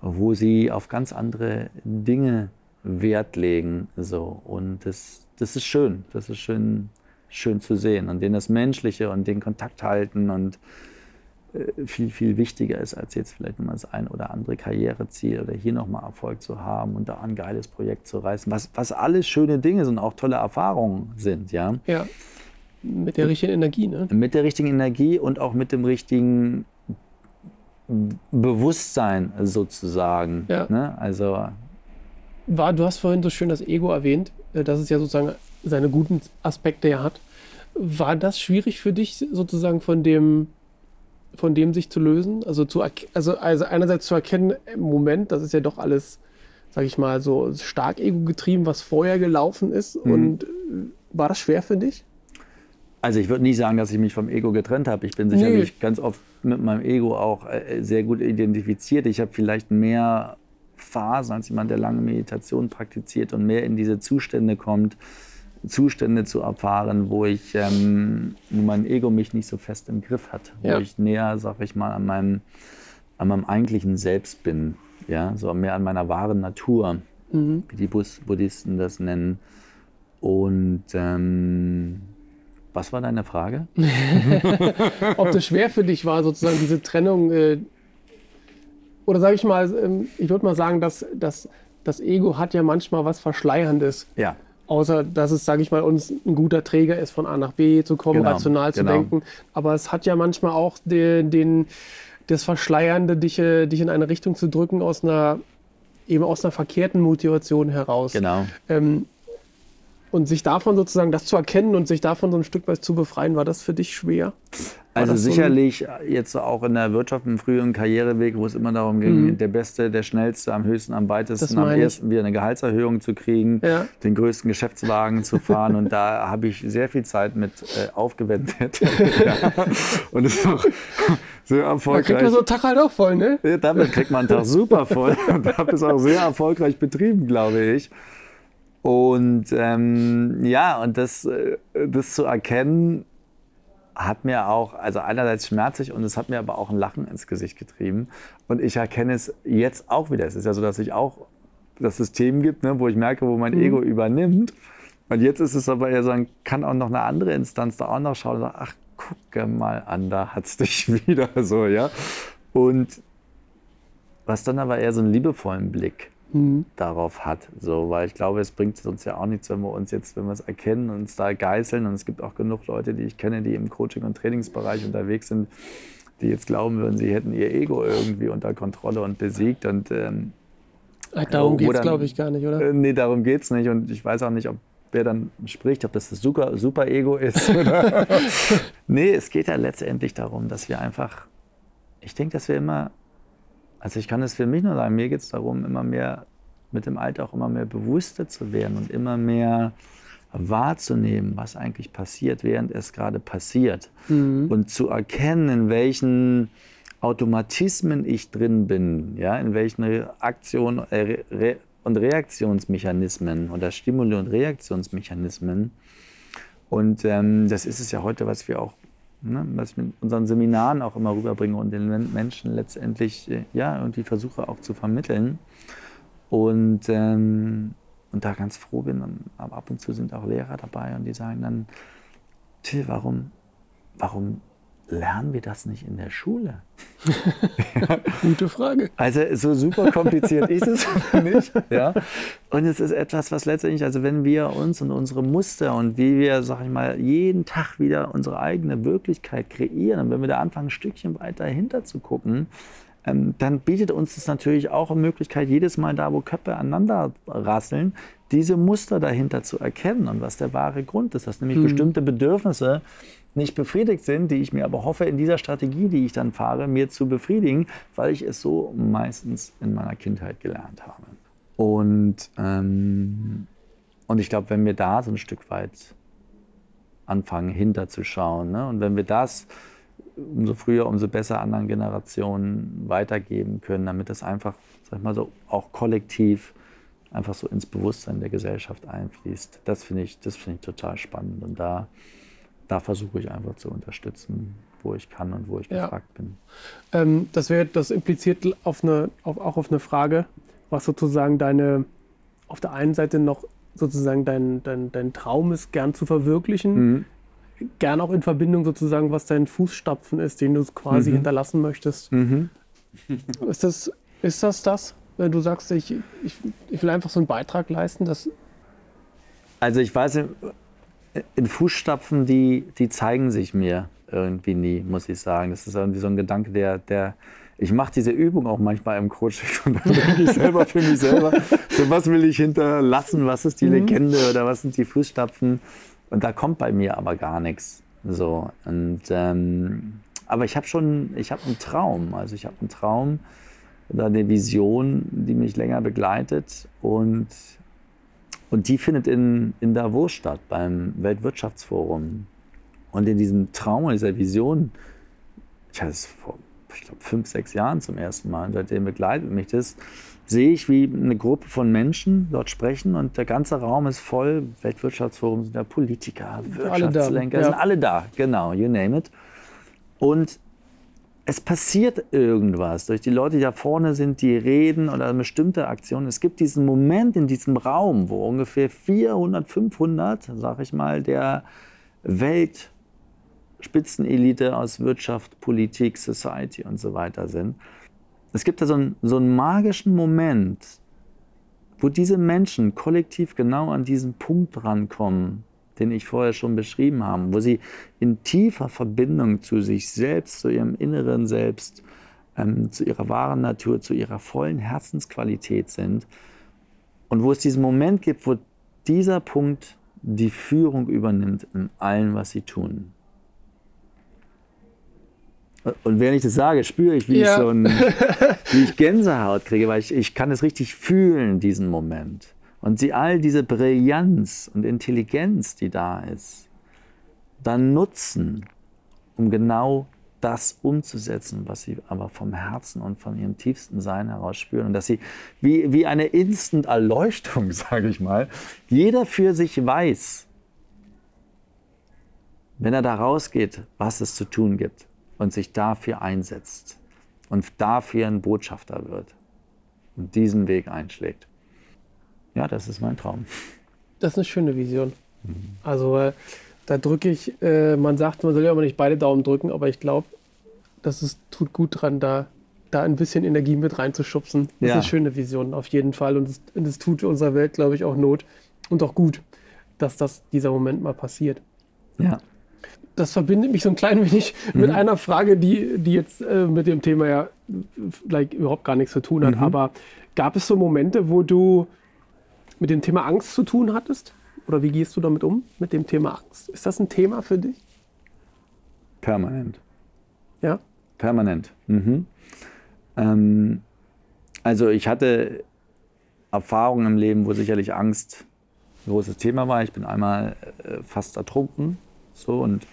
wo sie auf ganz andere Dinge Wert legen. So. Und das, das ist schön, das ist schön, schön zu sehen. Und denen das Menschliche und den Kontakt halten und viel, viel wichtiger ist, als jetzt vielleicht mal das ein oder andere Karriereziel oder hier nochmal Erfolg zu haben und da ein geiles Projekt zu reißen, was, was alles schöne Dinge sind, auch tolle Erfahrungen sind, ja. Ja, mit der richtigen Energie, ne? Mit der richtigen Energie und auch mit dem richtigen Bewusstsein sozusagen. Ja. Ne? Also war, du hast vorhin so schön das Ego erwähnt, äh, dass es ja sozusagen seine guten Aspekte ja hat. War das schwierig für dich sozusagen von dem von dem sich zu lösen? Also, zu, also, also einerseits zu erkennen, im Moment, das ist ja doch alles, sag ich mal, so stark ego-getrieben, was vorher gelaufen ist. Mhm. Und äh, war das schwer für dich? Also ich würde nie sagen, dass ich mich vom Ego getrennt habe. Ich bin sicherlich nee. ganz oft mit meinem Ego auch äh, sehr gut identifiziert. Ich habe vielleicht mehr Phasen, als jemand, der lange Meditation praktiziert und mehr in diese Zustände kommt, Zustände zu erfahren, wo ich, ähm, mein Ego mich nicht so fest im Griff hat, wo Ja. ich näher, sag ich mal, an meinem, an meinem eigentlichen Selbst bin, ja, so mehr an meiner wahren Natur, Mhm. wie die Buddhisten das nennen. Und ähm, was war deine Frage? Ob das schwer für dich war, sozusagen diese Trennung, äh, oder sage ich mal, ähm, ich würde mal sagen, dass, dass das Ego hat ja manchmal was Verschleierndes. Ja, Außer, dass es, sage ich mal, uns ein guter Träger ist, von A nach B zu kommen, Genau, rational zu genau. denken. Aber es hat ja manchmal auch den, den, das Verschleiernde, dich, äh, dich in eine Richtung zu drücken, aus einer, eben aus einer verkehrten Motivation heraus. genau. Ähm, und sich davon sozusagen, das zu erkennen und sich davon so ein Stück weit zu befreien, war das für dich schwer? War Also das so sicherlich jetzt auch in der Wirtschaft im früheren Karriereweg, wo es immer darum ging, Mhm. der Beste, der Schnellste, am höchsten, am weitesten, am ersten wieder eine Gehaltserhöhung zu kriegen, Ja. den größten Geschäftswagen zu fahren. Und da habe ich sehr viel Zeit mit äh, aufgewendet. ja. Und es ist auch sehr Da kriegt erfolgreich. man so einen Tag halt auch voll, ne? Ja, damit kriegt man einen Tag super voll und habe es auch sehr erfolgreich betrieben, glaube ich. Und ähm, ja, und das, äh, das zu erkennen, hat mir auch, also einerseits schmerzlich und es hat mir aber auch ein Lachen ins Gesicht getrieben. Und ich erkenne es jetzt auch wieder. Es ist ja so, dass ich auch das System gibt, ne, wo ich merke, wo mein Ego übernimmt. Und jetzt ist es aber eher so, kann auch noch eine andere Instanz da auch noch schauen und sagen, ach, gucke mal an, da hat's dich wieder so, ja. Und was dann aber eher so einen liebevollen Blick Mhm. darauf hat. So, weil ich glaube, es bringt uns ja auch nichts, wenn wir uns jetzt, wenn wir es erkennen und uns da geißeln. Und es gibt auch genug Leute, die ich kenne, die im Coaching- und Trainingsbereich unterwegs sind, die jetzt glauben würden, sie hätten ihr Ego irgendwie unter Kontrolle und besiegt. Und ähm, Ach, darum Wo geht es, glaube ich, gar nicht, oder? äh, nee, darum geht es nicht. Und ich weiß auch nicht, ob wer dann spricht, ob das das super, super Ego ist. Oder? nee, es geht ja letztendlich darum, dass wir einfach, ich denke, dass wir immer, also ich kann es für mich nur sagen, mir geht es darum, immer mehr mit dem Alter auch immer mehr bewusster zu werden und immer mehr wahrzunehmen, was eigentlich passiert, während es gerade passiert. Mhm. Und zu erkennen, in welchen Automatismen ich drin bin, ja, in welchen Aktion äh, Re und Reaktionsmechanismen oder Stimuli- und Reaktionsmechanismen. Und ähm, das ist es ja heute, was wir auch, ne, was ich mit unseren Seminaren auch immer rüberbringen und den Men- Menschen letztendlich äh, ja irgendwie versuche auch zu vermitteln. Und, ähm, und da ganz froh bin, und ab ab und zu sind auch Lehrer dabei und die sagen dann, Till, warum, warum lernen wir das nicht in der Schule? Gute Frage. Also so super kompliziert ist es nicht. Ja? Und es ist etwas, was letztendlich, also wenn wir uns und unsere Muster und wie wir, sag ich mal, jeden Tag wieder unsere eigene Wirklichkeit kreieren und wenn wir da anfangen, ein Stückchen weiter hinter zu gucken, ähm, dann bietet uns das natürlich auch eine Möglichkeit, jedes Mal da, wo Köpfe aneinander rasseln, diese Muster dahinter zu erkennen und was der wahre Grund ist, dass nämlich bestimmte Bedürfnisse nicht befriedigt sind, die ich mir aber hoffe, in dieser Strategie, die ich dann fahre, mir zu befriedigen, weil ich es so meistens in meiner Kindheit gelernt habe. Und, ähm, und ich glaube, wenn wir da so ein Stück weit anfangen, hinterzuschauen, ne? und wenn wir das umso früher, umso besser anderen Generationen weitergeben können, damit das einfach, sag ich mal so, auch kollektiv einfach so ins Bewusstsein der Gesellschaft einfließt. Das finde ich, das finde ich total spannend. Und da, da versuche ich einfach zu unterstützen, wo ich kann und wo ich Ja. gefragt bin. Ähm, das, wär, das impliziert auf eine, auf, auch auf eine Frage, was sozusagen deine, auf der einen Seite noch sozusagen dein, dein, dein Traum ist, gern zu verwirklichen, Mhm. gern auch in Verbindung sozusagen, was dein Fußstapfen ist, den du quasi Mhm. hinterlassen möchtest. Mhm. Ist das, ist das das, wenn du sagst, ich, ich, ich will einfach so einen Beitrag leisten, dass Also ich weiß, in Fußstapfen, die, die zeigen sich mir irgendwie nie, muss ich sagen. Das ist irgendwie so ein Gedanke, der, der ich mache diese Übung auch manchmal im Coaching und dann denke ich selber für mich selber, so was will ich hinterlassen, was ist die Legende oder was sind die Fußstapfen? Und da kommt bei mir aber gar nichts. So und ähm, aber ich habe schon, ich habe einen Traum, also ich habe einen Traum oder eine Vision, die mich länger begleitet. Und und die findet in, in Davos statt, beim Weltwirtschaftsforum. Und in diesem Traum, in dieser Vision, ich hatte es vor ich glaube, fünf, sechs Jahren zum ersten Mal. Und seitdem begleitet mich das. Sehe ich, wie eine Gruppe von Menschen dort sprechen und der ganze Raum ist voll. Weltwirtschaftsforum sind da Politiker, Wirtschaftslenker, ja. sind alle da, genau, you name it. Und es passiert irgendwas durch die Leute, die da vorne sind, die reden oder eine bestimmte Aktion. Es gibt diesen Moment in diesem Raum, wo ungefähr 400, 500, sag ich mal, der Weltspitzenelite aus Wirtschaft, Politik, Society und so weiter sind. Es gibt da so einen, so einen magischen Moment, wo diese Menschen kollektiv genau an diesen Punkt rankommen, den ich vorher schon beschrieben habe, wo sie in tiefer Verbindung zu sich selbst, zu ihrem inneren Selbst, ähm, zu ihrer wahren Natur, zu ihrer vollen Herzensqualität sind und wo es diesen Moment gibt, wo dieser Punkt die Führung übernimmt in allem, was sie tun. Und während ich das sage, spüre ich, wie, Ja. ich, so ein, wie ich Gänsehaut kriege, weil ich, ich kann es richtig fühlen, diesen Moment. Und sie all diese Brillanz und Intelligenz, die da ist, dann nutzen, um genau das umzusetzen, was sie aber vom Herzen und von ihrem tiefsten Sein heraus spüren. Und dass sie wie, wie eine Instant-Erleuchtung, sage ich mal, jeder für sich weiß, wenn er da rausgeht, was es zu tun gibt und sich dafür einsetzt und dafür ein Botschafter wird und diesen Weg einschlägt. Ja, das ist mein Traum. Das ist eine schöne Vision. Also äh, da drücke ich, äh, man sagt, man soll ja immer nicht beide Daumen drücken, aber ich glaube, dass es tut gut dran, da, da ein bisschen Energie mit reinzuschubsen. Das ist Ja. eine schöne Vision, auf jeden Fall. Und es, und es tut unserer Welt, glaube ich, auch Not und auch gut, dass das, dieser Moment mal passiert. Ja. Das verbindet mich so ein klein wenig mit einer Frage, die, die jetzt äh, mit dem Thema ja vielleicht überhaupt gar nichts zu tun hat. Aber gab es so Momente, wo du mit dem Thema Angst zu tun hattest? Oder wie gehst du damit um, mit dem Thema Angst? Ist das ein Thema für dich? Permanent. Ja? Permanent. Mhm. Ähm, also ich hatte Erfahrungen im Leben, wo sicherlich Angst ein großes Thema war. Ich bin einmal äh, fast ertrunken. So und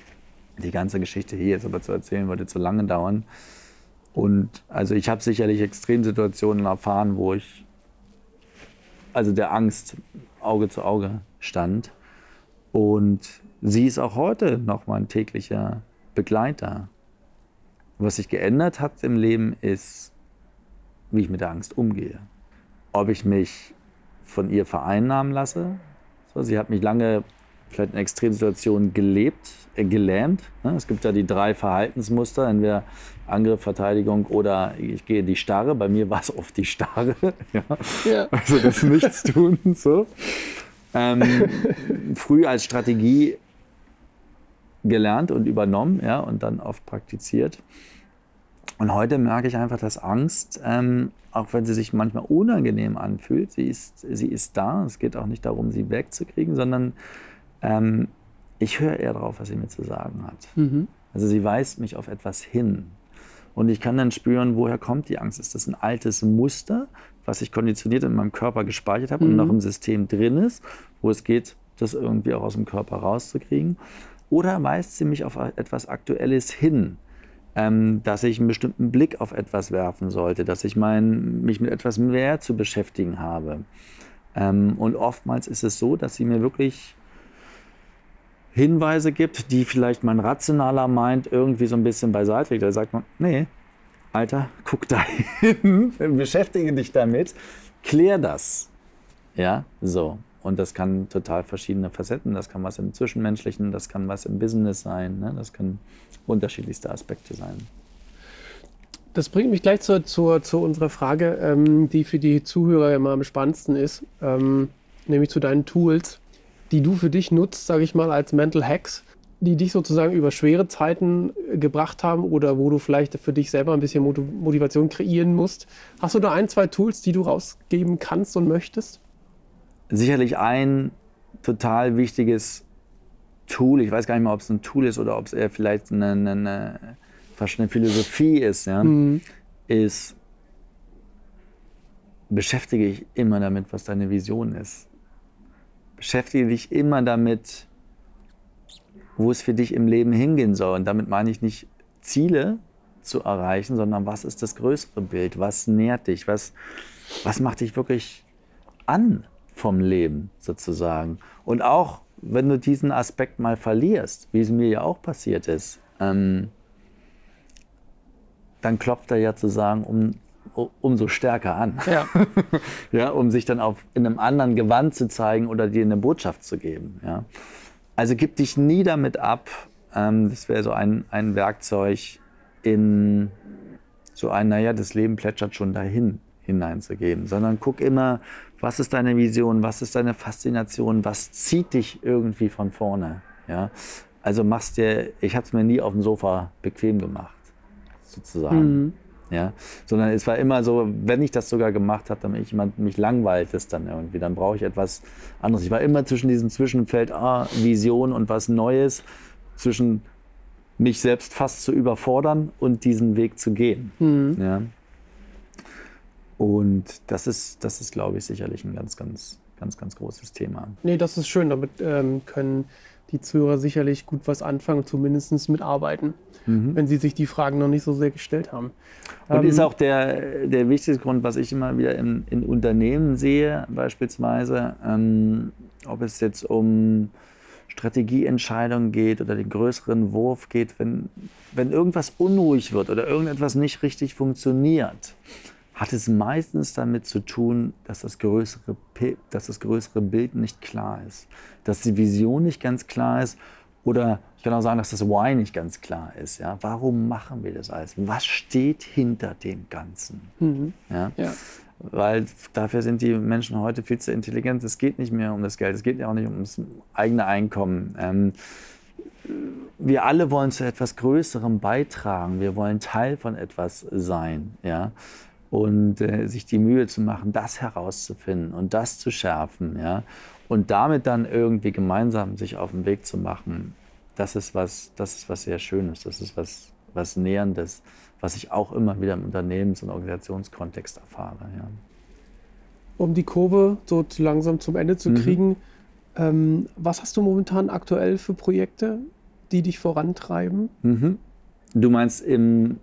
die ganze Geschichte hier jetzt aber zu erzählen, würde zu lange dauern. Und also ich habe sicherlich Extremsituationen erfahren, wo ich also der Angst Auge zu Auge stand. Und sie ist auch heute noch mein täglicher Begleiter. Was sich geändert hat im Leben ist, wie ich mit der Angst umgehe. Ob ich mich von ihr vereinnahmen lasse. So, sie hat mich lange vielleicht in Extremsituationen gelebt, gelähmt. Ne? Es gibt ja die drei Verhaltensmuster, entweder Angriff, Verteidigung oder ich gehe die Starre. Bei mir war es oft die Starre. ja. Ja. Also das Nichtstun. So. Ähm, früh als Strategie gelernt und übernommen ja, und dann oft praktiziert. Und heute merke ich einfach, dass Angst, ähm, auch wenn sie sich manchmal unangenehm anfühlt, sie ist, sie ist da. Es geht auch nicht darum, sie wegzukriegen, sondern ähm, ich höre eher darauf, was sie mir zu sagen hat. Mhm. Also sie weist mich auf etwas hin. Und ich kann dann spüren, woher kommt die Angst? Ist das ein altes Muster, was ich konditioniert in meinem Körper gespeichert habe und noch im System drin ist, wo es geht, das irgendwie auch aus dem Körper rauszukriegen? Oder weist sie mich auf etwas Aktuelles hin, ähm, dass ich einen bestimmten Blick auf etwas werfen sollte, dass ich mein, mich mit etwas mehr zu beschäftigen habe? Ähm, und oftmals ist es so, dass sie mir wirklich Hinweise gibt, die vielleicht mein rationaler meint, irgendwie so ein bisschen beiseite legt. Da sagt man, nee, Alter, guck da hin, beschäftige dich damit, klär das. Ja, so. Und das kann total verschiedene Facetten, das kann was im Zwischenmenschlichen, das kann was im Business sein, ne? das können unterschiedlichste Aspekte sein. Das bringt mich gleich zur, zur, zu unserer Frage, ähm, die für die Zuhörer immer am spannendsten ist, ähm, nämlich zu deinen Tools, die du für dich nutzt, sage ich mal, als Mental Hacks, die dich sozusagen über schwere Zeiten äh, gebracht haben oder wo du vielleicht für dich selber ein bisschen Motiv Motivation kreieren musst. Hast du da ein, zwei Tools, die du rausgeben kannst und möchtest? Sicherlich ein total wichtiges Tool, ich weiß gar nicht mehr, ob es ein Tool ist oder ob es eher vielleicht eine, eine, eine, fast eine Philosophie ist, ja, ist, beschäftige dich immer damit, was deine Vision ist. Beschäftige dich immer damit, wo es für dich im Leben hingehen soll. Und damit meine ich nicht Ziele, zu erreichen, sondern was ist das größere Bild? Was nährt dich? Was, was macht dich wirklich an vom Leben sozusagen? Und auch wenn du diesen Aspekt mal verlierst, wie es mir ja auch passiert ist, ähm, dann klopft er ja zu sagen, um, umso stärker an. Ja. ja, um sich dann auf, in einem anderen Gewand zu zeigen oder dir eine Botschaft zu geben. Ja. Also gib dich nie damit ab. Ähm, das wäre so ein, ein Werkzeug in so ein, naja, das Leben plätschert schon dahin hineinzugeben, sondern guck immer, was ist deine Vision, was ist deine Faszination, was zieht dich irgendwie von vorne. Ja? Also machst dir, ich habe es mir nie auf dem Sofa bequem gemacht, sozusagen. Mhm. Ja, sondern es war immer so, wenn ich das sogar gemacht habe, damit jemand mich langweilt es dann irgendwie, dann brauche ich etwas anderes. Ich war immer zwischen diesem Zwischenfeld ah, Vision und was Neues, zwischen mich selbst fast zu überfordern und diesen Weg zu gehen. Mhm. Ja. Und das ist, das ist, glaube ich, sicherlich ein ganz, ganz, ganz, ganz großes Thema. Nee, das ist schön. Damit ähm, können die Zuhörer sicherlich gut was anfangen, zumindest mitarbeiten, mhm. wenn sie sich die Fragen noch nicht so sehr gestellt haben. Und ähm, ist auch der, der wichtigste Grund, was ich immer wieder in, in Unternehmen sehe, beispielsweise, ähm, ob es jetzt um Strategieentscheidungen geht oder den größeren Wurf geht, wenn, wenn irgendwas unruhig wird oder irgendetwas nicht richtig funktioniert, hat es meistens damit zu tun, dass das, größere, dass das größere Bild nicht klar ist, dass die Vision nicht ganz klar ist oder ich kann auch sagen, dass das Why nicht ganz klar ist. Ja? Warum machen wir das alles? Was steht hinter dem Ganzen? Mhm. Ja? ja? Weil dafür sind die Menschen heute viel zu intelligent. Es geht nicht mehr um das Geld, es geht ja auch nicht um das eigene Einkommen. Ähm, wir alle wollen zu etwas Größerem beitragen. Wir wollen Teil von etwas sein. Ja? Und äh, sich die Mühe zu machen, das herauszufinden und das zu schärfen, ja, und damit dann irgendwie gemeinsam sich auf den Weg zu machen, das ist was, das ist was sehr Schönes, das ist was, was Näherndes, was ich auch immer wieder im Unternehmens- und Organisationskontext erfahre. Ja. Um die Kurve so langsam zum Ende zu mhm. kriegen, ähm, was hast du momentan aktuell für Projekte, die dich vorantreiben? Mhm. Du meinst im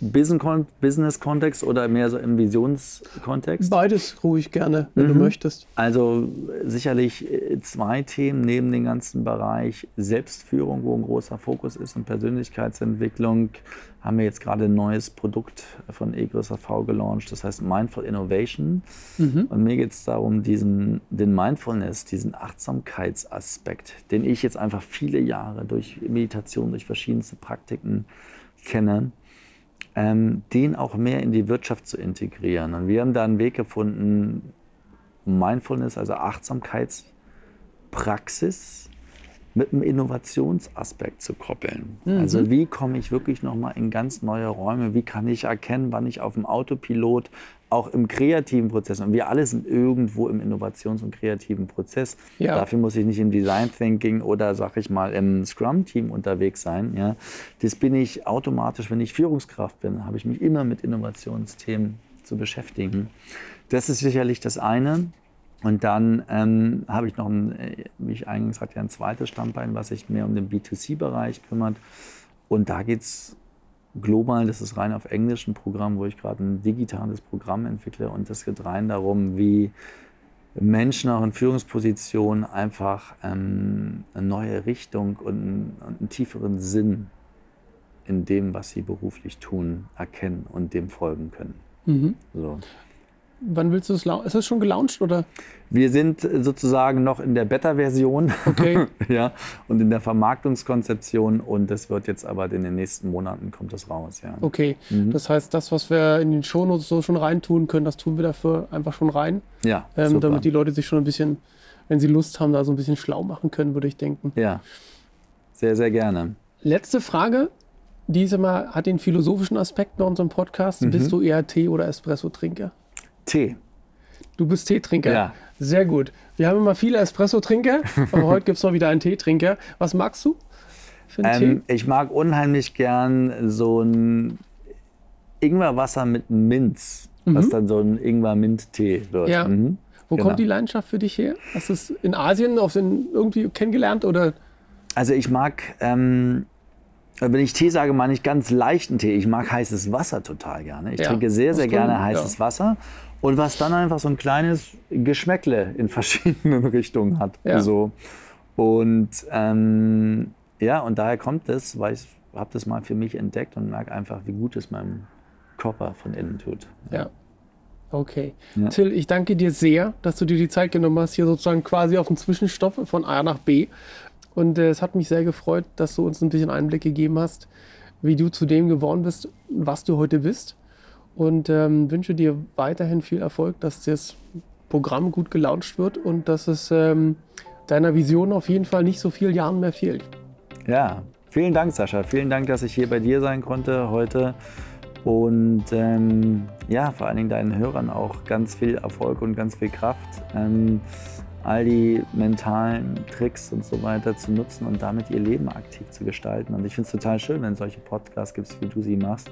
Business-Kontext oder mehr so im Visionskontext? Beides ruhig gerne, wenn mhm. du möchtest. Also sicherlich äh, zwei Themen neben dem ganzen Bereich Selbstführung, wo ein großer Fokus ist und Persönlichkeitsentwicklung, haben wir jetzt gerade ein neues Produkt von eGRSAV gelauncht, das heißt Mindful Innovation. Mhm. Und mir geht es darum, diesen, den Mindfulness, diesen Achtsamkeitsaspekt, den ich jetzt einfach viele Jahre durch Meditation, durch verschiedenste Praktiken kenne, ähm, den auch mehr in die Wirtschaft zu integrieren. Und wir haben da einen Weg gefunden, Mindfulness, also Achtsamkeitspraxis mit einem Innovationsaspekt zu koppeln. Mhm. Also wie komme ich wirklich nochmal in ganz neue Räume? Wie kann ich erkennen, wann ich auf dem Autopilot auch im kreativen Prozess, und wir alle sind irgendwo im Innovations- und kreativen Prozess. Ja. Dafür muss ich nicht im Design Thinking oder, sag ich mal, im Scrum-Team unterwegs sein. Ja. Das bin ich automatisch, wenn ich Führungskraft bin, habe ich mich immer mit Innovationsthemen zu beschäftigen. Das ist sicherlich das eine. Und dann ähm, habe ich noch, ein, äh, wie ich eingangs hatte, ein zweites Stammbein, was sich mehr um den B2C-Bereich kümmert. Und da geht es global, das ist rein auf Englisch ein Programm, wo ich gerade ein digitales Programm entwickle. Und das geht rein darum, wie Menschen auch in Führungspositionen einfach ähm, eine neue Richtung und einen, und einen tieferen Sinn in dem, was sie beruflich tun, erkennen und dem folgen können. Mhm. So. Wann willst du es launchen? Ist es schon gelauncht oder? Wir sind sozusagen noch in der Beta-Version okay. ja, und in der Vermarktungskonzeption und das wird jetzt aber in den nächsten Monaten kommt das raus. Ja. Okay, mhm. das heißt, das, was wir in den Shownotes so schon reintun können, das tun wir dafür einfach schon rein. Ja, ähm, damit die Leute sich schon ein bisschen, wenn sie Lust haben, da so ein bisschen schlau machen können, würde ich denken. Ja, sehr, sehr gerne. Letzte Frage. Diese Mal hat den philosophischen Aspekt bei unserem Podcast. Mhm. Bist du eher Tee- oder Espresso-Trinker? Tee. Du bist Teetrinker. Ja. Sehr gut. Wir haben immer viele Espresso-Trinker, aber heute gibt es mal wieder einen Teetrinker. Was magst du für einen ähm, Tee? Ich mag unheimlich gern so ein Ingwerwasser mit Minz, mhm. was dann so ein Ingwer-Mint-Tee wird. Ja. Mhm. Wo genau. kommt die Leidenschaft für dich her? Hast du es in Asien auf den irgendwie kennengelernt oder? Also ich mag ähm, wenn ich Tee sage, meine ich ganz leichten Tee. Ich mag heißes Wasser total gerne. Ich Ja, trinke sehr, sehr ist gerne heißes ja. Wasser. Und was dann einfach so ein kleines Geschmäckle in verschiedenen Richtungen hat. Ja. So. Und ähm, ja, und daher kommt es, weil ich habe das mal für mich entdeckt und merke einfach, wie gut es meinem Körper von innen tut. Ja. Okay. Ja. Till, ich danke dir sehr, dass du dir die Zeit genommen hast, hier sozusagen quasi auf den Zwischenstopp von A nach B. Und äh, es hat mich sehr gefreut, dass du uns ein bisschen Einblick gegeben hast, wie du zu dem geworden bist, was du heute bist. Und ähm, wünsche dir weiterhin viel Erfolg, dass das Programm gut gelauncht wird und dass es ähm, deiner Vision auf jeden Fall nicht so viel Jahren mehr fehlt. Ja, vielen Dank, Sascha. Vielen Dank, dass ich hier bei dir sein konnte heute. Und ähm, ja, vor allen Dingen deinen Hörern auch ganz viel Erfolg und ganz viel Kraft, ähm, all die mentalen Tricks und so weiter zu nutzen und damit ihr Leben aktiv zu gestalten. Und ich finde es total schön, wenn es solche Podcasts gibt, wie du sie machst,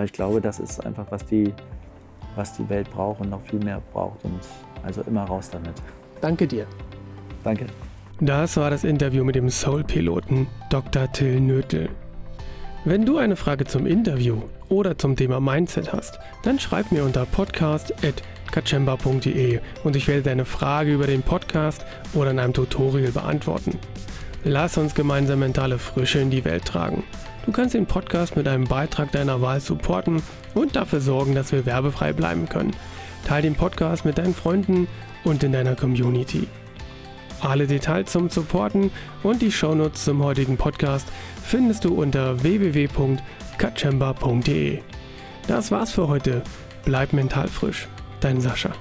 weil ich glaube, das ist einfach, was die, was die Welt braucht und noch viel mehr braucht. Und also immer raus damit. Danke dir. Danke. Das war das Interview mit dem Soul-Piloten Dr. Till Nötel. Wenn du eine Frage zum Interview oder zum Thema Mindset hast, dann schreib mir unter podcast.kachemba.de und ich werde deine Frage über den Podcast oder in einem Tutorial beantworten. Lass uns gemeinsam mentale Frische in die Welt tragen. Du kannst den Podcast mit einem Beitrag deiner Wahl supporten und dafür sorgen, dass wir werbefrei bleiben können. Teil den Podcast mit deinen Freunden und in deiner Community. Alle Details zum Supporten und die Shownotes zum heutigen Podcast findest du unter www.katschemba.de. Das war's für heute. Bleib mental frisch. Dein Sascha.